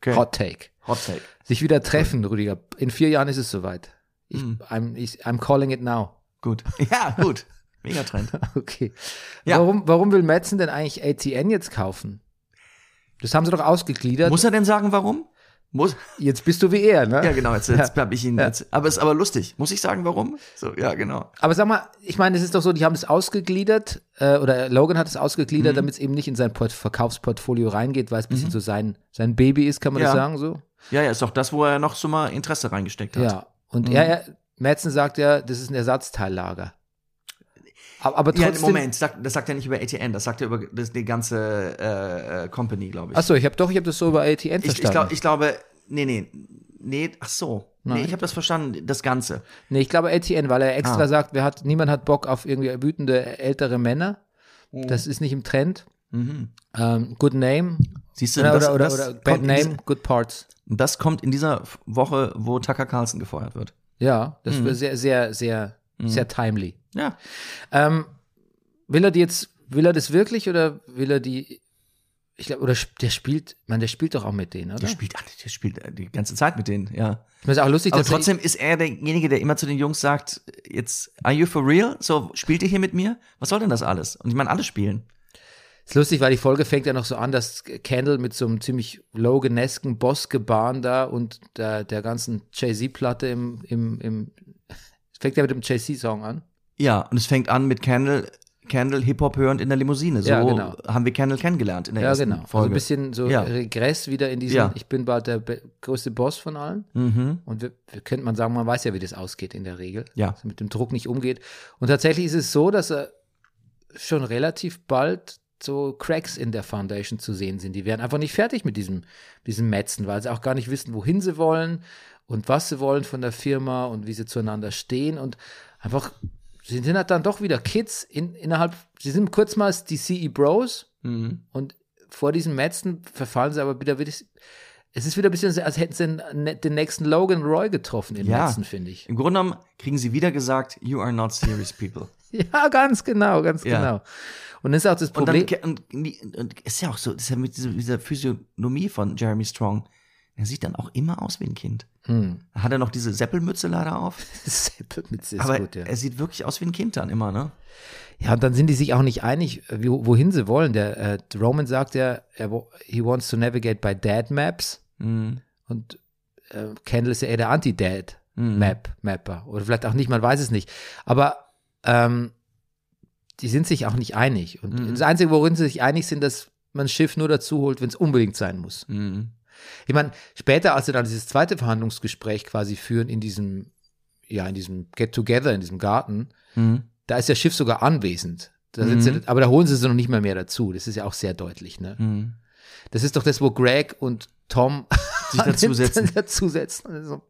Speaker 2: Okay.
Speaker 1: Hot Take.
Speaker 2: Hot Take.
Speaker 1: Sich wieder treffen, Rüdiger. In vier Jahren ist es soweit. Ich,
Speaker 2: Hm.
Speaker 1: I'm, ich, I'm calling it now.
Speaker 2: Gut. Ja, gut. Megatrend.
Speaker 1: Okay.
Speaker 2: Ja.
Speaker 1: Warum, warum will Metzen denn eigentlich ATN jetzt kaufen? Das haben sie doch ausgegliedert.
Speaker 2: Muss er denn sagen, warum? Muss,
Speaker 1: jetzt bist du wie er, ne?
Speaker 2: ja, genau, jetzt, jetzt
Speaker 1: Ja.
Speaker 2: hab ich ihn
Speaker 1: Ja.
Speaker 2: jetzt. Aber es ist aber lustig. Muss ich sagen, warum? So, ja, genau.
Speaker 1: Aber sag mal, ich meine, es ist doch so, die haben es ausgegliedert, äh, oder Logan hat es ausgegliedert,
Speaker 2: Mhm.
Speaker 1: damit es eben nicht in sein Port Verkaufsportfolio reingeht, weil es ein bisschen so sein, sein Baby ist, kann man das
Speaker 2: Ja.
Speaker 1: sagen so?
Speaker 2: Ja, ja, ist doch das, wo er noch so mal Interesse reingesteckt hat.
Speaker 1: Ja. Und
Speaker 2: Mhm.
Speaker 1: er, Metzen sagt ja, das ist ein Ersatzteillager. Aber, aber
Speaker 2: Ja,
Speaker 1: trotzdem.
Speaker 2: Moment, sagt, das sagt er nicht über ATN, das sagt er über das, die ganze äh, äh, Company, glaube ich.
Speaker 1: Achso, ich habe doch, ich habe das so über ATN
Speaker 2: ich,
Speaker 1: verstanden.
Speaker 2: ich, glaub, ich glaube, nee, nee, nee, ach so.
Speaker 1: Nein.
Speaker 2: Nee, ich habe das verstanden, das Ganze.
Speaker 1: Nee, ich glaube Etienne, weil er extra
Speaker 2: Ah.
Speaker 1: sagt, wer hat, niemand hat Bock auf irgendwie wütende ältere Männer. Das ist nicht im Trend.
Speaker 2: Mhm.
Speaker 1: Ähm, good Name.
Speaker 2: Siehst du,
Speaker 1: Oder,
Speaker 2: das,
Speaker 1: oder, oder,
Speaker 2: das,
Speaker 1: oder
Speaker 2: kommt
Speaker 1: Bad
Speaker 2: in
Speaker 1: Name,
Speaker 2: diese-
Speaker 1: Good Parts.
Speaker 2: das kommt in dieser Woche, wo Tucker Carlson gefeuert wird.
Speaker 1: Ja, das
Speaker 2: Mhm.
Speaker 1: wird sehr, sehr, sehr, sehr timely.
Speaker 2: Ja.
Speaker 1: Ähm, will er die jetzt, will er das wirklich oder will er die, ich glaube, oder der spielt, man, der spielt doch auch mit denen, oder?
Speaker 2: Der spielt, der spielt die ganze Zeit mit denen, ja.
Speaker 1: Ich finde es auch lustig,
Speaker 2: Aber
Speaker 1: dass er-
Speaker 2: trotzdem ist er derjenige, der immer zu den Jungs sagt, jetzt, are you for real? So, spielt ihr hier mit mir? Was soll denn das alles? Und ich meine, alle spielen.
Speaker 1: ist lustig, weil die Folge fängt ja noch so an, dass Kendall mit so einem ziemlich Loganesken Bossgebaren da und der, der ganzen Jay-Z-Platte im, im, im, fängt ja mit dem Jay-Z-Song an.
Speaker 2: Ja, und es fängt an mit Candle, Candle Hip-Hop hörend in der Limousine. So
Speaker 1: Ja, genau.
Speaker 2: haben wir Candle kennengelernt in der
Speaker 1: Ja,
Speaker 2: ersten
Speaker 1: genau. Also
Speaker 2: Folge.
Speaker 1: ein bisschen so
Speaker 2: Ja.
Speaker 1: Regress wieder in diesen,
Speaker 2: Ja.
Speaker 1: ich bin bald der größte Boss von allen.
Speaker 2: Mhm.
Speaker 1: Und wir, wir könnte man sagen, man weiß ja, wie das ausgeht in der Regel.
Speaker 2: Ja.
Speaker 1: Dass er mit dem Druck nicht umgeht. Und tatsächlich ist es so, dass er schon relativ bald so Cracks in der Foundation zu sehen sind. Die werden einfach nicht fertig mit diesem, diesem Metzen, weil sie auch gar nicht wissen, wohin sie wollen und was sie wollen von der Firma und wie sie zueinander stehen und einfach, sie sind halt dann doch wieder Kids in, innerhalb, sie sind kurz mal die CE Bros
Speaker 2: Mhm.
Speaker 1: und vor diesem Metzen verfallen sie aber wieder, wieder es ist wieder ein bisschen, als hätten sie den, den nächsten Logan Roy getroffen im
Speaker 2: Ja.
Speaker 1: Metzen, finde ich.
Speaker 2: Im Grunde genommen kriegen sie wieder gesagt, you are not serious people.
Speaker 1: Ja, ganz genau, ganz
Speaker 2: Ja.
Speaker 1: genau. Und das ist auch das
Speaker 2: Und
Speaker 1: Problem.
Speaker 2: dann und, und, und ist ja auch so, das ist ja mit dieser, dieser Physiognomie von Jeremy Strong. Er sieht dann auch immer aus wie ein Kind.
Speaker 1: Hm.
Speaker 2: Hat er noch diese Seppelmütze leider auf?
Speaker 1: Seppelmütze ist
Speaker 2: Aber
Speaker 1: gut, ja.
Speaker 2: er sieht wirklich aus wie ein Kind dann immer, ne?
Speaker 1: ja, und dann sind die sich auch nicht einig, wie, wohin sie wollen. Der äh, Roman sagt ja, er, he wants to navigate by dad maps.
Speaker 2: Mhm.
Speaker 1: Und äh, Kendall ist ja eher der Anti-Dad Map, Mapper. Oder vielleicht auch nicht, man weiß es nicht. Aber ähm, die sind sich auch nicht einig. Und
Speaker 2: Mhm.
Speaker 1: das Einzige, worin sie sich einig sind, dass man ein Schiff nur dazu holt, wenn es unbedingt sein muss.
Speaker 2: Mhm.
Speaker 1: Ich meine, später, als sie dann dieses zweite Verhandlungsgespräch quasi führen in diesem, ja, in diesem Get-Together, in diesem Garten,
Speaker 2: Mhm.
Speaker 1: da ist das Schiff sogar anwesend. Da
Speaker 2: Mhm.
Speaker 1: sie, aber da holen sie sie noch nicht mehr mehr dazu. Das ist ja auch sehr deutlich. Ne?
Speaker 2: Mhm.
Speaker 1: Das ist doch das, wo Greg und Tom
Speaker 2: Sich dazusetzen.
Speaker 1: dazusetzen. Also,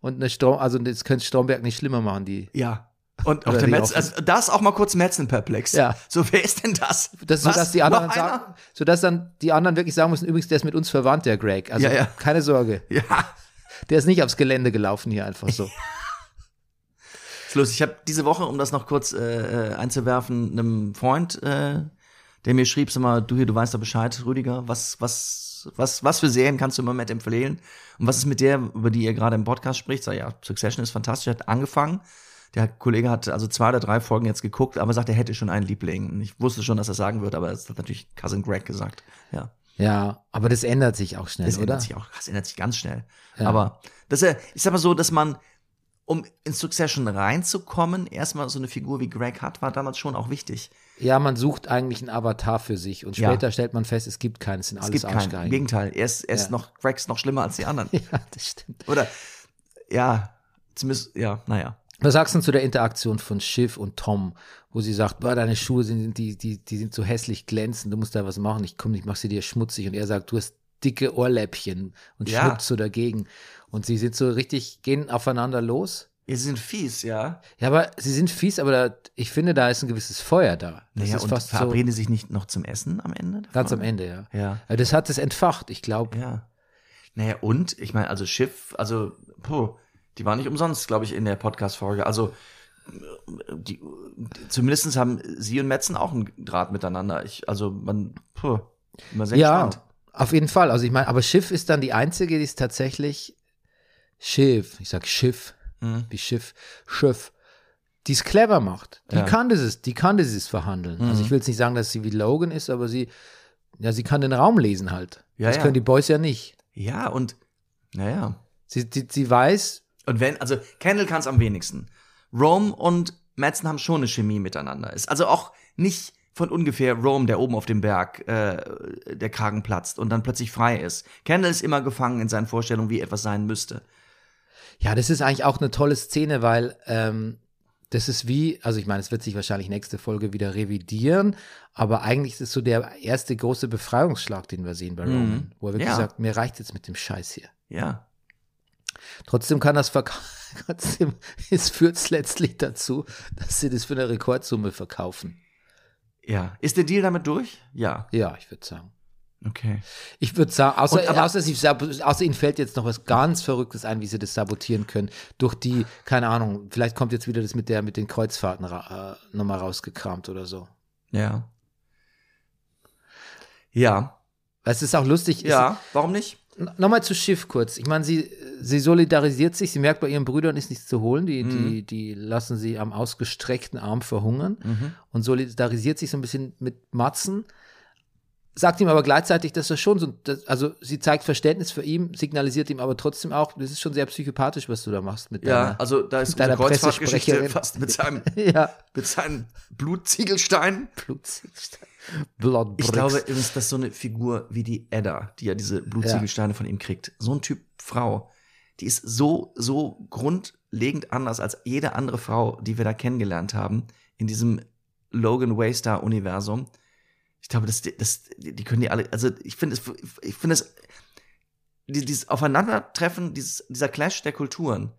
Speaker 1: Und eine Strom, also das könnte Stromberg nicht schlimmer machen, die.
Speaker 2: Ja. Und auch der Metz, also das auch mal kurz Metzen perplex.
Speaker 1: Ja.
Speaker 2: So, wer ist denn das?
Speaker 1: Das so,
Speaker 2: Was?
Speaker 1: dass die anderen sagen, so dass dann die anderen wirklich sagen müssen, übrigens, der ist mit uns verwandt, der Greg. Also
Speaker 2: Ja, ja.
Speaker 1: keine Sorge.
Speaker 2: Ja.
Speaker 1: Der ist nicht aufs Gelände gelaufen hier einfach so.
Speaker 2: Ist lustig. Ich habe diese Woche, um das noch kurz äh, äh, einzuwerfen, einem Freund, äh, der mir schrieb, sag mal, du hier, du weißt doch Bescheid, Rüdiger, was, was, was, was für Serien kannst du im Moment empfehlen? Und was ist mit der, über die ihr gerade im Podcast spricht? Sag ja, Succession ist fantastisch, hat angefangen. Der Kollege hat also zwei oder drei Folgen jetzt geguckt, aber sagt, er hätte schon einen Liebling. Ich wusste schon, dass er sagen wird, aber es hat natürlich Cousin Greg gesagt. Ja.
Speaker 1: Ja, aber das ändert sich auch schnell,
Speaker 2: Das
Speaker 1: oder?
Speaker 2: ändert sich auch, das ändert sich ganz schnell.
Speaker 1: Ja.
Speaker 2: Aber das ist, ja- ich sag mal so, dass man, um in Succession reinzukommen, erstmal so eine Figur wie Greg hat, war damals schon auch wichtig.
Speaker 1: Ja, man sucht eigentlich einen Avatar für sich und
Speaker 2: Ja.
Speaker 1: später stellt man fest, es gibt keinen, es sind
Speaker 2: Es
Speaker 1: alles
Speaker 2: gibt keinen. Im. Gegenteil, er ist, er ist
Speaker 1: Ja.
Speaker 2: noch, Greg ist noch schlimmer als die anderen.
Speaker 1: Ja, das stimmt.
Speaker 2: Oder, ja, zumindest, ja, naja.
Speaker 1: Was sagst du zu der Interaktion von Schiff und Tom, wo sie sagt, boah, deine Schuhe sind, die, die, die sind so hässlich glänzend, du musst da was machen, ich komm, ich mach sie dir schmutzig und er sagt, du hast dicke Ohrläppchen und
Speaker 2: Ja.
Speaker 1: schnuppt so dagegen und sie sind so richtig, gehen aufeinander los.
Speaker 2: Sie sind fies, ja.
Speaker 1: Ja, aber sie sind fies, aber da, ich finde, da ist ein gewisses Feuer da. Das
Speaker 2: Naja,
Speaker 1: ist
Speaker 2: und
Speaker 1: fast so,
Speaker 2: verabreden die sich nicht noch zum Essen am Ende? der
Speaker 1: ganz am? Ende, ja.
Speaker 2: Ja.
Speaker 1: Aber Das hat es entfacht, ich glaube.
Speaker 2: Ja. Naja, und, ich meine, also Schiff, also, puh, die war nicht umsonst, glaube ich, in der Podcast-Folge. Also, die, zumindest haben sie und Metzen auch einen Draht miteinander. Ich, also, man, puh, immer sehr
Speaker 1: Ja,
Speaker 2: gespannt.
Speaker 1: auf jeden Fall. Also ich meine, aber Schiff ist dann die einzige, die ist tatsächlich Schiff. Ich sag Schiff,
Speaker 2: Mhm.
Speaker 1: wie Schiff, Schiff, die es clever macht. Die
Speaker 2: Ja.
Speaker 1: kann dieses, die kann dieses verhandeln. Also
Speaker 2: Mhm.
Speaker 1: ich will jetzt nicht sagen, dass sie wie Logan ist, aber sie, ja, sie kann den Raum lesen halt.
Speaker 2: Ja,
Speaker 1: das
Speaker 2: ja.
Speaker 1: können die Boys ja nicht.
Speaker 2: Ja, und, naja.
Speaker 1: Sie, sie, sie weiß,
Speaker 2: Und wenn, also, Kendall kann es am wenigsten. Rome und Madsen haben schon eine Chemie miteinander. Ist also auch nicht von ungefähr Rome, der oben auf dem Berg äh, der Kragen platzt und dann plötzlich frei ist. Kendall ist immer gefangen in seinen Vorstellungen, wie etwas sein müsste.
Speaker 1: ja, das ist eigentlich auch eine tolle Szene, weil ähm, das ist wie, also ich meine, es wird sich wahrscheinlich nächste Folge wieder revidieren, aber eigentlich ist es so der erste große Befreiungsschlag, den wir sehen bei Roman, wo er wirklich
Speaker 2: Mhm. Ja.
Speaker 1: sagt, mir reicht jetzt mit dem Scheiß hier.
Speaker 2: Ja.
Speaker 1: Trotzdem kann das verkaufen. Trotzdem es führt es letztlich dazu, dass sie das für eine Rekordsumme verkaufen.
Speaker 2: Ja. Ist der Deal damit durch? Ja.
Speaker 1: Ja, ich würde sagen.
Speaker 2: Okay.
Speaker 1: Ich würde sagen, außer,
Speaker 2: Und aber-
Speaker 1: außer, sie, sab- außer ihnen fällt jetzt noch was ganz Verrücktes ein, wie sie das sabotieren können. Durch die, keine Ahnung, vielleicht kommt jetzt wieder das mit der, mit den Kreuzfahrten ra äh, nochmal rausgekramt oder so.
Speaker 2: Ja. Ja.
Speaker 1: Weil Es ist auch lustig.
Speaker 2: Ja. Warum nicht?
Speaker 1: Nochmal zu Schiff kurz. Ich meine, sie, sie solidarisiert sich, sie merkt, bei ihren Brüdern ist nichts zu holen. Die,
Speaker 2: Mhm.
Speaker 1: die, die lassen sie am ausgestreckten Arm verhungern
Speaker 2: Mhm.
Speaker 1: und solidarisiert sich so ein bisschen mit Matzen. Sagt ihm aber gleichzeitig, dass er schon so, das, also sie zeigt Verständnis für ihn, signalisiert ihm aber trotzdem auch, das ist schon sehr psychopathisch, was du da machst mit
Speaker 2: Ja,
Speaker 1: deiner.
Speaker 2: also da ist unsere Kreuzfahrtgeschichte fast mit seinem,
Speaker 1: ja,
Speaker 2: mit seinem Blutziegelstein.
Speaker 1: Blutziegelstein. Blood
Speaker 2: Ich glaube übrigens, dass so eine Figur wie die Edda, die ja diese Blutziegelsteine von ihm kriegt, so ein Typ Frau, die ist so, so grundlegend anders als jede andere Frau, die wir da kennengelernt haben, in diesem Logan Waystar-Universum. Ich glaube, das, das, die können die alle, also ich finde es, ich finde es, die- dieses Aufeinandertreffen, dieses, dieser Clash der Kulturen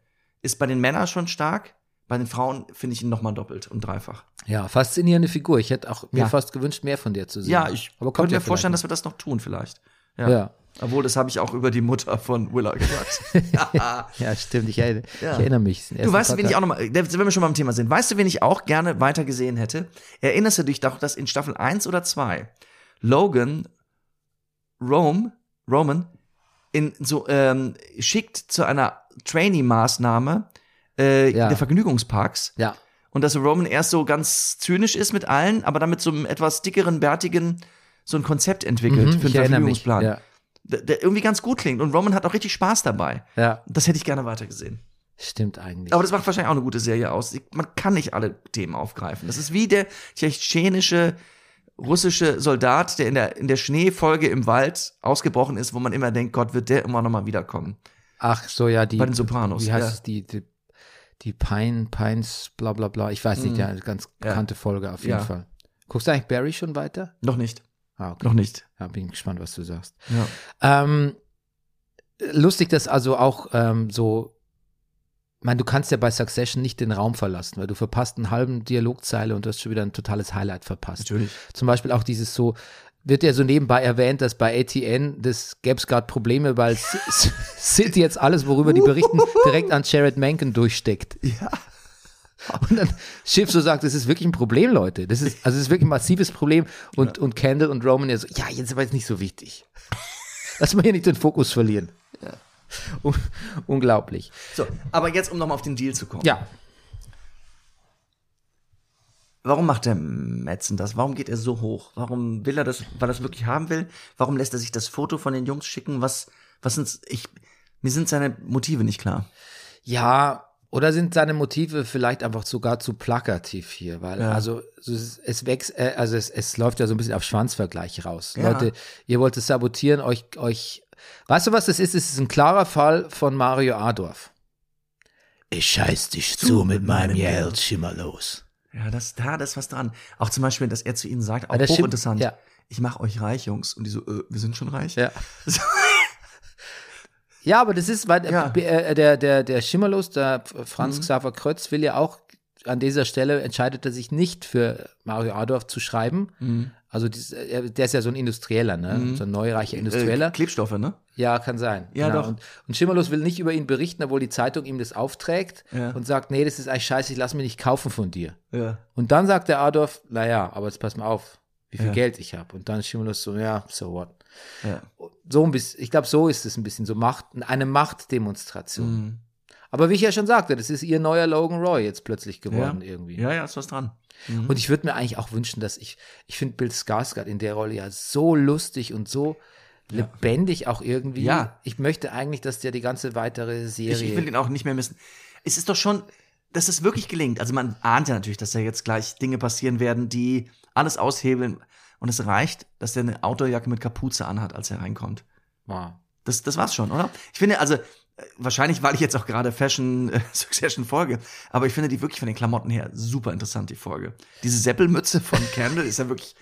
Speaker 2: ist bei den Männern schon stark, bei den Frauen finde ich ihn nochmal doppelt und dreifach.
Speaker 1: ja, faszinierende Figur. Ich hätte auch mir
Speaker 2: Ja.
Speaker 1: fast gewünscht, mehr von dir zu sehen.
Speaker 2: Ja, ich
Speaker 1: aber kommt
Speaker 2: könnte
Speaker 1: ja
Speaker 2: mir vorstellen,
Speaker 1: vielleicht
Speaker 2: dass wir das noch tun vielleicht.
Speaker 1: noch. ja.
Speaker 2: Obwohl, das habe ich auch über die Mutter von Willa gesagt. ja.
Speaker 1: Stimmt. Ich erinnere,
Speaker 2: Ja.
Speaker 1: ich erinnere mich.
Speaker 2: Du weißt, wen ich auch noch mal, wenn wir schon beim Thema sind, weißt du, wen ich auch gerne weiter gesehen hätte? Erinnerst du dich doch, dass in Staffel 1 oder 2 Logan Rome, Roman in so ähm, schickt zu einer Trainee-Maßnahme äh,
Speaker 1: Ja.
Speaker 2: der Vergnügungsparks
Speaker 1: Ja,
Speaker 2: und dass Roman erst so ganz zynisch ist mit allen, aber dann mit so einem etwas dickeren, bärtigen so ein Konzept entwickelt
Speaker 1: Mhm,
Speaker 2: für einen
Speaker 1: mich.
Speaker 2: Vergnügungsplan.
Speaker 1: Ja,
Speaker 2: Der, irgendwie ganz gut klingt und Roman hat auch richtig Spaß dabei.
Speaker 1: ja,
Speaker 2: Das hätte ich gerne weitergesehen.
Speaker 1: stimmt eigentlich.
Speaker 2: Aber das macht wahrscheinlich auch eine gute Serie aus. Man kann nicht alle Themen aufgreifen. Das ist wie der tschetschenische russische Soldat, der in der, in der Schneefolge im Wald ausgebrochen ist, wo man immer denkt, Gott, wird der immer noch mal wiederkommen.
Speaker 1: Ach so, ja, die.
Speaker 2: Bei den Sopranos,
Speaker 1: Wie heißt
Speaker 2: ja.
Speaker 1: es? Die, die, die Pine, Pines, bla bla bla. Ich weiß nicht,
Speaker 2: Mhm.
Speaker 1: ja, eine ganz bekannte Folge auf jeden
Speaker 2: Ja.
Speaker 1: Fall. Guckst du eigentlich Barry schon weiter?
Speaker 2: Noch nicht.
Speaker 1: Ah, okay.
Speaker 2: Noch nicht.
Speaker 1: Ja, bin gespannt, was du sagst.
Speaker 2: Ja.
Speaker 1: Ähm, lustig, dass also auch ähm, so, ich meine, du kannst ja bei Succession nicht den Raum verlassen, weil du verpasst einen halben Dialogzeile und du hast schon wieder ein totales Highlight verpasst.
Speaker 2: Natürlich.
Speaker 1: Zum Beispiel auch dieses so, wird ja so nebenbei erwähnt, dass bei ATN, das gäbe es gerade Probleme, weil Sid jetzt alles, worüber die berichten, direkt an Jared Mencken durchsteckt.
Speaker 2: Ja.
Speaker 1: Und dann Schiff so sagt, das ist wirklich ein Problem, Leute. Das ist, also das ist wirklich ein massives Problem. Und, und Kendall und Roman ja so, ja, jetzt aber jetzt nicht so wichtig. Lass mal hier nicht den Fokus verlieren. Un unglaublich.
Speaker 2: So, aber jetzt, um nochmal auf den Deal zu kommen.
Speaker 1: Ja,
Speaker 2: Warum macht der Metzen das? Warum geht er so hoch? Warum will er das, weil er das wirklich haben will? Warum lässt er sich das Foto von den Jungs schicken? Was, was sind, ich, mir sind seine Motive nicht klar.
Speaker 1: Ja, oder sind seine Motive vielleicht einfach sogar zu plakativ hier, weil
Speaker 2: Ja.
Speaker 1: also es, wächst, äh, also es, es läuft ja so ein bisschen auf Schwanzvergleich raus.
Speaker 2: Ja.
Speaker 1: Leute, ihr wollt es sabotieren, euch, euch, weißt du was das ist? Es ist ein klarer Fall von Mario Adorf. Ich scheiß dich zu mit meinem Geld, schimmerlos.
Speaker 2: Ja, das, da, das ist was dran. Auch zum Beispiel, dass er zu ihnen sagt, auch hochinteressant.
Speaker 1: ja.
Speaker 2: Ich mach euch reich, Jungs. Und die so, äh, wir sind schon reich.
Speaker 1: Ja. Ja, aber das ist, weil
Speaker 2: Ja.
Speaker 1: äh, der, der, der Schimmerlos, der Franz Xaver Krötz, will ja auch an dieser Stelle entscheidet er sich nicht für Mario Adorf zu schreiben.
Speaker 2: Mhm.
Speaker 1: Also er- der ist ja so ein Industrieller, ne? So ein neureicher
Speaker 2: Äh,
Speaker 1: Industrieller.
Speaker 2: Klebstoffe, ne?
Speaker 1: ja, kann sein.
Speaker 2: Ja, doch.
Speaker 1: Und, und Schimmerlos will nicht über ihn berichten, obwohl die Zeitung ihm das aufträgt
Speaker 2: Ja.
Speaker 1: und sagt, nee, das ist eigentlich scheiße, ich lass mich nicht kaufen von dir.
Speaker 2: Ja.
Speaker 1: Und dann sagt der Adorf, naja, aber jetzt pass mal auf, wie viel
Speaker 2: Ja.
Speaker 1: Geld ich habe. Und dann Schimmerlos so, ja, so what.
Speaker 2: Ja.
Speaker 1: So ein bisschen, ich glaube, so ist es ein bisschen, so Macht, eine Machtdemonstration.
Speaker 2: Mhm.
Speaker 1: Aber wie ich ja schon sagte, das ist ihr neuer Logan Roy jetzt plötzlich geworden
Speaker 2: ja.
Speaker 1: irgendwie.
Speaker 2: Ja, ja, ist was dran. Mhm.
Speaker 1: Und ich würde mir eigentlich auch wünschen, dass ich, ich finde Bill Skarsgård in der Rolle ja so lustig und so lebendig auch irgendwie.
Speaker 2: Ja.
Speaker 1: Ich möchte eigentlich, dass der die ganze weitere Serie.
Speaker 2: Ich, ich will ihn auch nicht mehr missen. Es ist doch schon, dass es wirklich gelingt. Also man ahnt ja natürlich, dass da jetzt gleich Dinge passieren werden, die alles aushebeln. Und es reicht, dass er eine Outdoorjacke mit Kapuze anhat, als er reinkommt.
Speaker 1: Wow.
Speaker 2: Das, das war's schon, oder? Ich finde, also, äh, wahrscheinlich, weil ich jetzt auch gerade Fashion äh, Succession folge, aber ich finde die wirklich von den Klamotten her super interessant, die Folge. Diese Seppelmütze von Candle ist ja wirklich,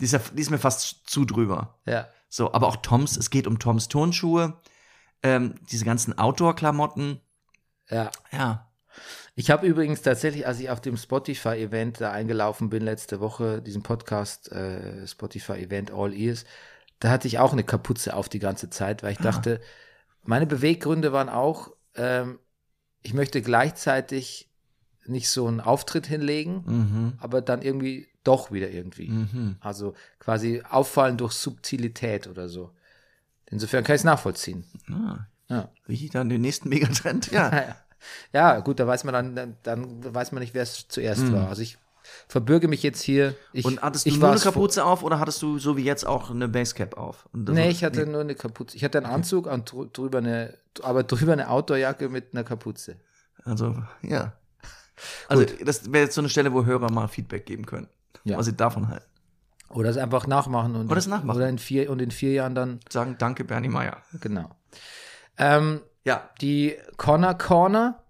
Speaker 2: die ist, ja, die ist mir fast zu drüber.
Speaker 1: Ja.
Speaker 2: So, aber auch Toms, es geht um Toms Turnschuhe. Ähm, diese ganzen Outdoor-Klamotten.
Speaker 1: Ja.
Speaker 2: Ja.
Speaker 1: Ich habe übrigens tatsächlich, als ich auf dem Spotify-Event da eingelaufen bin letzte Woche, diesen Podcast, äh, Spotify-Event All Ears, da hatte ich auch eine Kapuze auf die ganze Zeit, weil ich dachte, meine Beweggründe waren auch, ähm, ich möchte gleichzeitig nicht so einen Auftritt hinlegen,
Speaker 2: Mhm.
Speaker 1: aber dann irgendwie doch wieder irgendwie.
Speaker 2: Mhm.
Speaker 1: Also quasi auffallen durch Subtilität oder so. Insofern kann ich es nachvollziehen.
Speaker 2: Ah,
Speaker 1: Ja.
Speaker 2: wie dann den nächsten Megatrend? Ja.
Speaker 1: Ja. ja, gut, da weiß man dann, dann, dann weiß man nicht, wer es zuerst war. Also ich verbürge mich jetzt hier. Ich,
Speaker 2: Mhm. Und hattest du nur eine Kapuze auf oder hattest du so wie jetzt auch eine Basecap auf?
Speaker 1: Nee, ich hatte nur eine Kapuze. Ich hatte einen Anzug und drü- drüber eine, aber drüber eine Outdoorjacke mit einer Kapuze.
Speaker 2: Also, ja. Also, das wäre jetzt so eine Stelle, wo Hörer mal Feedback geben können.
Speaker 1: Ja.
Speaker 2: Was sie davon halten.
Speaker 1: Oder es einfach nachmachen und
Speaker 2: Oder es nachmachen.
Speaker 1: Oder in vier und in vier Jahren dann
Speaker 2: Sagen, danke, Bernie Meyer.
Speaker 1: genau. Ähm,
Speaker 2: Ja.
Speaker 1: die Connor Corner,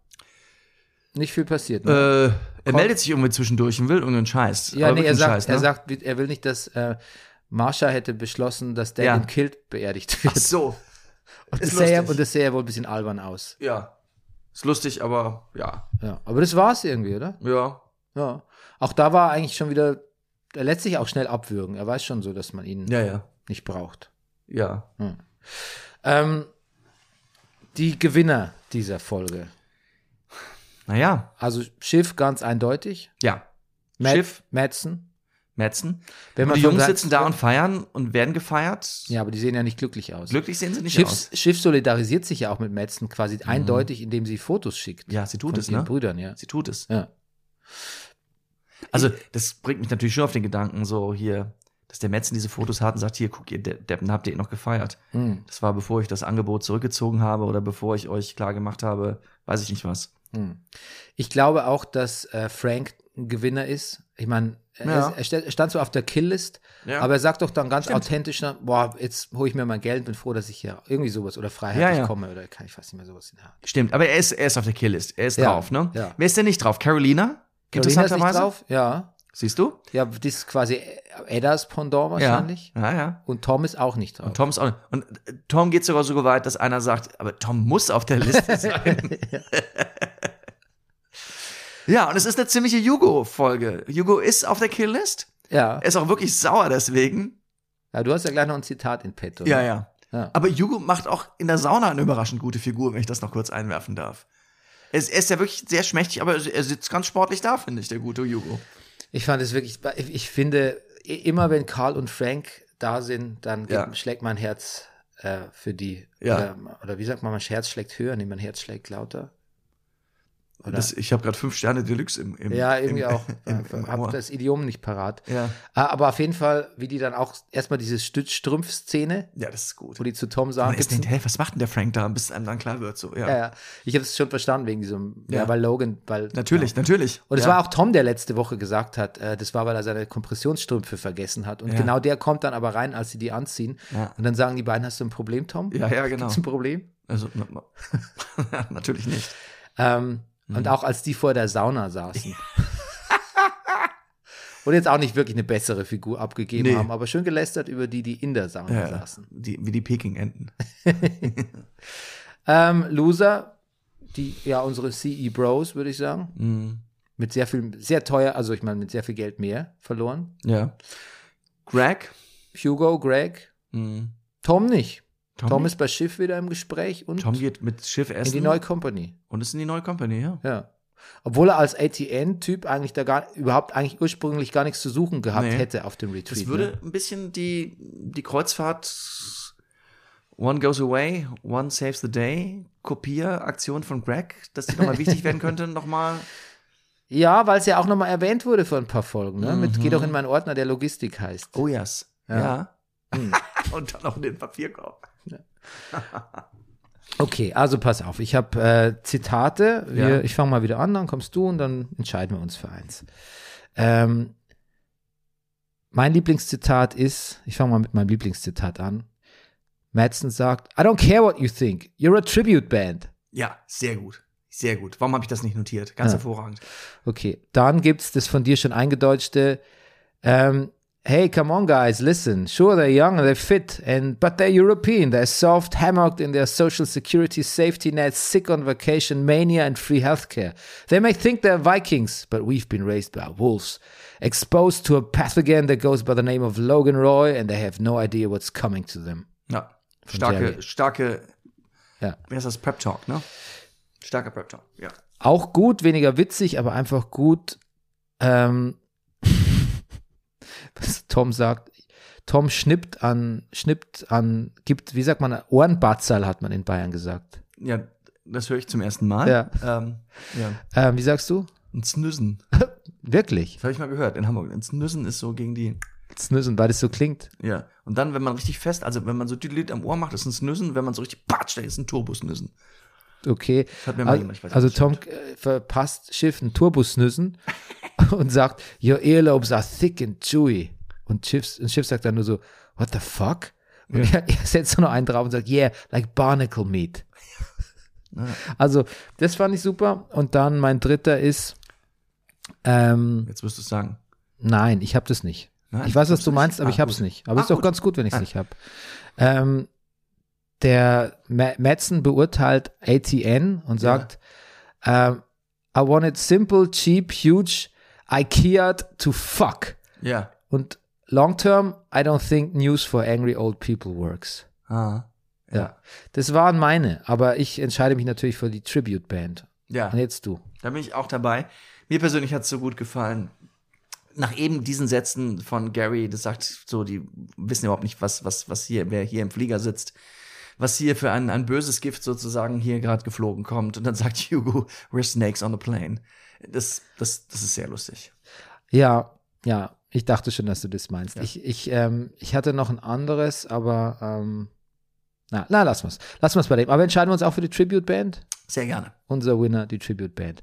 Speaker 1: nicht viel passiert. Ne?
Speaker 2: Äh, er meldet sich irgendwie zwischendurch und will irgendeinen Scheiß.
Speaker 1: ja, nee, er sagt,
Speaker 2: Scheiß, ne?
Speaker 1: er sagt, er will nicht, dass äh, Marsha hätte beschlossen, dass der
Speaker 2: Ja.
Speaker 1: im Kilt beerdigt
Speaker 2: Ach
Speaker 1: wird.
Speaker 2: so.
Speaker 1: und, das
Speaker 2: ist
Speaker 1: sähe,
Speaker 2: lustig.
Speaker 1: und das sähe wohl ein bisschen albern aus.
Speaker 2: Ja. Ist lustig, aber ja.
Speaker 1: Ja, aber das war's irgendwie, oder?
Speaker 2: Ja.
Speaker 1: Ja. Auch da war eigentlich schon wieder, er lässt sich auch schnell abwürgen. Er weiß schon so, dass man ihn
Speaker 2: Ja, ja.
Speaker 1: nicht braucht.
Speaker 2: Ja.
Speaker 1: Ähm, die Gewinner dieser Folge.
Speaker 2: Naja.
Speaker 1: Also Schiff ganz eindeutig.
Speaker 2: Ja.
Speaker 1: Matt,
Speaker 2: Schiff.
Speaker 1: Madsen.
Speaker 2: Metzen.
Speaker 1: Wenn
Speaker 2: Und
Speaker 1: man
Speaker 2: die
Speaker 1: von
Speaker 2: Jungs sitzen da und feiern und werden gefeiert.
Speaker 1: Ja, aber die sehen ja nicht glücklich aus.
Speaker 2: Glücklich sehen sie nicht
Speaker 1: Schiffs,
Speaker 2: aus.
Speaker 1: Schiff solidarisiert sich ja auch mit Madsen quasi eindeutig, indem sie Fotos schickt.
Speaker 2: Ja, sie tut es,
Speaker 1: ihren
Speaker 2: ne?
Speaker 1: Brüdern, ja.
Speaker 2: Sie tut es.
Speaker 1: Ja.
Speaker 2: Also, das bringt mich natürlich schon auf den Gedanken, so hier, dass der Metzen diese Fotos hat und sagt, hier, guck, ihr De- Deppen, habt ihr eh noch gefeiert.
Speaker 1: Hm.
Speaker 2: Das war, bevor ich das Angebot zurückgezogen habe oder bevor ich euch klar gemacht habe, weiß ich nicht was.
Speaker 1: Hm. Ich glaube auch, dass äh, Frank ein Gewinner ist. Ich meine, er,
Speaker 2: Ja.
Speaker 1: er er stand so auf der Killlist,
Speaker 2: Ja.
Speaker 1: aber er sagt doch dann ganz
Speaker 2: Stimmt.
Speaker 1: authentisch, boah, jetzt hole ich mir mein Geld, bin froh, dass ich hier irgendwie sowas oder freiheitlich
Speaker 2: Ja,
Speaker 1: komme oder kann ich fast nicht mehr sowas in der Hand.
Speaker 2: Stimmt, aber er ist, er ist auf der Killlist. Er ist drauf, ne?
Speaker 1: ja.
Speaker 2: Wer ist denn nicht drauf? Carolina?
Speaker 1: Carolina ist nicht
Speaker 2: Interessanterweise.
Speaker 1: drauf? Ja.
Speaker 2: Siehst du?
Speaker 1: Ja, das ist quasi Eddas Pendant wahrscheinlich.
Speaker 2: Ja, ja. ja.
Speaker 1: Und Tom ist auch nicht drauf.
Speaker 2: Und Tom ist auch nicht. Und äh, Tom geht sogar so weit, dass einer sagt, aber Tom muss auf der Liste sein. ja, und es ist eine ziemliche Hugo-Folge. Hugo ist auf der Killlist.
Speaker 1: ja.
Speaker 2: Er ist auch wirklich sauer deswegen.
Speaker 1: ja. Du hast ja gleich noch ein Zitat in petto.
Speaker 2: Ja,
Speaker 1: ne?
Speaker 2: ja.
Speaker 1: Ja.
Speaker 2: Aber Hugo macht auch in der Sauna eine überraschend gute Figur, wenn ich das noch kurz einwerfen darf. Er ist, er ist ja wirklich sehr schmächtig, aber er sitzt ganz sportlich da, finde ich, der gute Hugo.
Speaker 1: Ich fand es wirklich, ich finde, immer wenn Karl und Frank da sind, dann
Speaker 2: Ja.
Speaker 1: geht, schlägt mein Herz äh, für die.
Speaker 2: Ja.
Speaker 1: Oder, oder wie sagt man, mein Herz schlägt höher, nee, mein Herz schlägt lauter.
Speaker 2: Das, ich habe gerade fünf Sterne Deluxe im, im
Speaker 1: ja, irgendwie
Speaker 2: im,
Speaker 1: auch.
Speaker 2: Im,
Speaker 1: Ich
Speaker 2: im Ohr.
Speaker 1: das Idiom nicht parat.
Speaker 2: Ja.
Speaker 1: Ah, Aber auf jeden Fall, wie die dann auch erstmal diese Stützstrumpf-Szene,
Speaker 2: ja, das ist gut.
Speaker 1: wo die zu Tom
Speaker 2: Man
Speaker 1: sagen,
Speaker 2: ist denkt, hey, was macht denn der Frank da, bis einem dann klar wird, so, ja.
Speaker 1: Ja, ja. Ich habe es schon verstanden wegen diesem, ja,
Speaker 2: Ja.
Speaker 1: weil Logan, weil.
Speaker 2: Natürlich, natürlich.
Speaker 1: Und es war auch Tom, der letzte Woche gesagt hat, äh, das war, weil er seine Kompressionsstrümpfe vergessen hat. Und genau der kommt dann aber rein, als sie die anziehen. Und dann sagen die beiden, hast du ein Problem, Tom?
Speaker 2: Ja, ja, genau.
Speaker 1: Gibt's ein Problem?
Speaker 2: Also, na, na, natürlich nicht.
Speaker 1: Ähm,
Speaker 2: Mhm.
Speaker 1: Und auch als die vor der Sauna saßen. und jetzt auch nicht wirklich eine bessere Figur abgegeben
Speaker 2: Nee.
Speaker 1: haben, aber schön gelästert über die, die in der Sauna
Speaker 2: Ja,
Speaker 1: saßen.
Speaker 2: die, wie die Peking-Enten.
Speaker 1: Ähm, Loser, die, ja, unsere CE Bros, würde ich sagen.
Speaker 2: Mhm.
Speaker 1: Mit sehr viel, sehr teuer, also ich meine, mit sehr viel Geld mehr verloren.
Speaker 2: Ja. Greg?
Speaker 1: Hugo, Greg,
Speaker 2: Mhm.
Speaker 1: Tom nicht.
Speaker 2: Tom,
Speaker 1: Tom, ist bei Schiff wieder im Gespräch und
Speaker 2: Tom geht mit Schiff
Speaker 1: in
Speaker 2: essen
Speaker 1: die neue Company.
Speaker 2: und ist in die neue Company, ja.
Speaker 1: Ja. Obwohl er als ATN-Typ eigentlich da gar überhaupt eigentlich ursprünglich gar nichts zu suchen gehabt
Speaker 2: Nee.
Speaker 1: hätte auf dem Retreat.
Speaker 2: Das würde
Speaker 1: ne?
Speaker 2: ein bisschen die, die Kreuzfahrt One Goes Away, One Saves the Day Kopieraktion von Greg, dass die nochmal wichtig werden könnte, nochmal.
Speaker 1: Ja, weil es ja auch nochmal erwähnt wurde vor ein paar Folgen. Ne? Mit Geh doch in meinen Ordner, der Logistik heißt.
Speaker 2: Oh yes.
Speaker 1: Ja.
Speaker 2: Ja.
Speaker 1: Hm.
Speaker 2: Und dann noch in den Papierkorb.
Speaker 1: Okay, also pass auf. Ich habe äh, Zitate. Wir,
Speaker 2: Ja.
Speaker 1: Ich fange mal wieder an, dann kommst du und dann entscheiden wir uns für eins. Ähm, mein Lieblingszitat ist, ich fange mal mit meinem Lieblingszitat an. Madsen sagt, I don't care what you think. You're a tribute band.
Speaker 2: Ja, sehr gut. Sehr gut. Warum habe ich das nicht notiert? Ganz
Speaker 1: Ja.
Speaker 2: hervorragend.
Speaker 1: Okay, dann gibt's das von dir schon eingedeutschte. Ähm, hey, come on, guys, listen. Sure, they're young and they're fit, and but they're European. They're soft, hammocked in their social security safety nets, sick on vacation, mania, and free healthcare. They may think they're Vikings, but we've been raised by wolves, exposed to a pathogen that goes by the name of Logan Roy, and they have no idea what's coming to them.
Speaker 2: Ja. Starke,
Speaker 1: Jerry.
Speaker 2: starke,
Speaker 1: Ja.
Speaker 2: wie heißt das? Prep Talk, ne? Starker Prep Talk, ja.
Speaker 1: Auch gut, weniger witzig, aber einfach gut. Ähm, Tom sagt. Tom schnippt an, schnippt an, gibt, wie sagt man, Ohrenbatzerl hat man in Bayern gesagt.
Speaker 2: Ja, das höre ich zum ersten Mal.
Speaker 1: Ja.
Speaker 2: Ähm, ja.
Speaker 1: Ähm, wie sagst du?
Speaker 2: Ein Snüssen.
Speaker 1: Wirklich?
Speaker 2: Das habe ich mal gehört in Hamburg. Ein Snüssen ist so gegen die.
Speaker 1: Snüssen, weil das so klingt.
Speaker 2: Ja. Und dann, wenn man richtig fest, also wenn man so Düdelid am Ohr macht, ist ein Snüssen. Wenn man so richtig patsch, dann ist ein Turbosnüssen.
Speaker 1: Okay.
Speaker 2: hat mir mal
Speaker 1: also
Speaker 2: jemand, ich weiß
Speaker 1: also Tom äh, verpasst Schiff einen Turbusnüssen und sagt, your earlobes are thick and chewy. Und Schiff, und Schiff sagt dann nur so, what the fuck? Und er, er setzt nur einen drauf und sagt, yeah, like barnacle meat. Also, das fand ich super. Und dann mein dritter ist, ähm,
Speaker 2: Jetzt wirst du es sagen.
Speaker 1: nein, ich habe das nicht.
Speaker 2: Nein,
Speaker 1: ich weiß, was du meinst, aber
Speaker 2: Ah,
Speaker 1: ich habe es nicht. Aber
Speaker 2: Ah,
Speaker 1: ist doch ganz gut, wenn ich es
Speaker 2: Ah.
Speaker 1: nicht habe. Ähm, der Madsen beurteilt ATN und sagt, ähm, I want it simple, cheap, huge, IKEA to fuck.
Speaker 2: Ja.
Speaker 1: Und long term, I don't think news for angry old people works.
Speaker 2: Ah.
Speaker 1: Ja. Das waren meine, aber ich entscheide mich natürlich für die Tribute Band.
Speaker 2: Ja.
Speaker 1: Und jetzt du.
Speaker 2: Da bin ich auch dabei. Mir persönlich hat es so gut gefallen. Nach eben diesen Sätzen von Gary, das sagt so, die wissen überhaupt nicht, was, was, was hier, wer hier im Flieger sitzt, was hier für ein, ein böses Gift sozusagen hier gerade geflogen kommt. Und dann sagt Hugo, we're snakes on a plane. Das, das, das ist sehr lustig.
Speaker 1: Ja, ja, ich dachte schon, dass du das meinst. Ich, ich, ähm, ich hatte noch ein anderes, aber ähm, na, na, lass mal's. Lass mal's bei dem. Aber entscheiden wir uns auch für die Tribute Band.
Speaker 2: Sehr gerne.
Speaker 1: Unser Winner, die Tribute Band.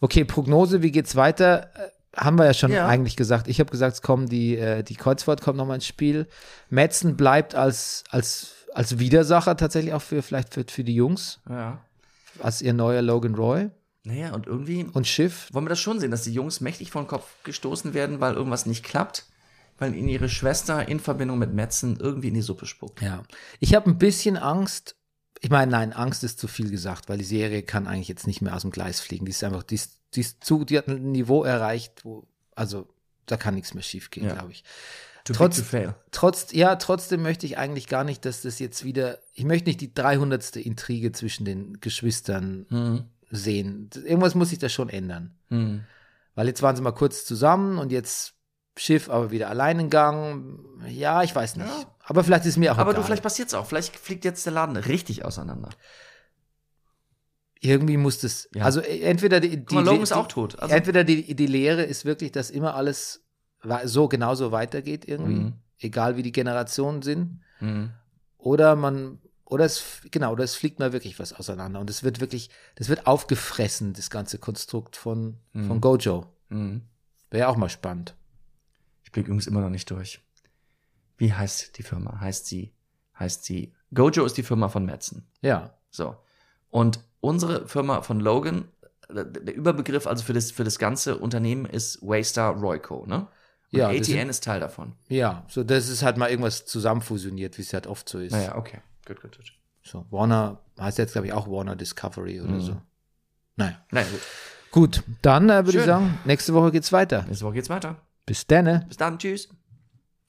Speaker 1: Okay, Prognose, wie geht's weiter? Äh, Haben wir ja schon
Speaker 2: Ja.
Speaker 1: eigentlich gesagt. Ich habe gesagt, es kommen die, äh, die Kreuzfahrt kommt nochmal ins Spiel. Metzen bleibt als, als, als Widersacher tatsächlich auch für vielleicht für, für die Jungs,
Speaker 2: Ja.
Speaker 1: als ihr neuer Logan Roy
Speaker 2: Naja, und irgendwie
Speaker 1: und Schiff.
Speaker 2: wollen wir das schon sehen, dass die Jungs mächtig vor den Kopf gestoßen werden, weil irgendwas nicht klappt, weil ihnen ihre Schwester in Verbindung mit Metzen irgendwie in die Suppe spuckt.
Speaker 1: Ja. Ich habe ein bisschen Angst. Ich meine, nein, Angst ist zu viel gesagt, weil die Serie kann eigentlich jetzt nicht mehr aus dem Gleis fliegen. Die ist einfach, die ist, die ist zu, die hat ein Niveau erreicht, wo, also da kann nichts mehr schief gehen,
Speaker 2: Ja.
Speaker 1: glaube ich.
Speaker 2: Too
Speaker 1: Trotz-. Trotz, ja, trotzdem möchte ich eigentlich gar nicht, dass das jetzt wieder, ich möchte nicht die 300. Intrige zwischen den Geschwistern
Speaker 2: Mhm.
Speaker 1: Sehen. Irgendwas muss sich da schon ändern.
Speaker 2: Mhm.
Speaker 1: Weil jetzt waren sie mal kurz zusammen und jetzt Schiff aber wieder allein in Gang. Ja, ich weiß nicht.
Speaker 2: Ja.
Speaker 1: Aber vielleicht ist mir auch
Speaker 2: Aber
Speaker 1: egal.
Speaker 2: du, vielleicht passiert's auch. Vielleicht fliegt jetzt der Laden richtig auseinander.
Speaker 1: Irgendwie muss das,
Speaker 2: Ja.
Speaker 1: also äh, entweder die, die,
Speaker 2: Logan ist auch tot. Also,
Speaker 1: entweder die, die Lehre ist wirklich, dass immer alles so genauso weitergeht irgendwie,
Speaker 2: Mhm.
Speaker 1: egal wie die Generationen sind,
Speaker 2: Mhm.
Speaker 1: oder man, oder es, genau, oder es fliegt mal wirklich was auseinander und es wird wirklich, das wird aufgefressen, das ganze Konstrukt von, von Gojo.
Speaker 2: Mhm.
Speaker 1: Wäre auch mal spannend.
Speaker 2: Ich blick übrigens immer noch nicht durch. Wie heißt die Firma? Heißt sie, heißt sie, Gojo ist die Firma von Metzen.
Speaker 1: Ja,
Speaker 2: So. Und unsere Firma von Logan, der der Überbegriff also für das, für das ganze Unternehmen ist Waystar Royco, ne? Und
Speaker 1: Ja,
Speaker 2: ATN
Speaker 1: sind-
Speaker 2: ist Teil davon.
Speaker 1: ja, so das ist halt mal irgendwas zusammenfusioniert, wie es halt oft so ist.
Speaker 2: Naja, okay. Gut, gut, gut.
Speaker 1: So, Warner heißt jetzt, glaube ich, auch Warner Discovery oder
Speaker 2: Mhm.
Speaker 1: so. Naja.
Speaker 2: Na gut.
Speaker 1: Gut, dann äh, würde ich sagen, nächste Woche geht's weiter.
Speaker 2: Nächste Woche geht's weiter.
Speaker 1: Bis dann.
Speaker 2: Bis dann. Tschüss.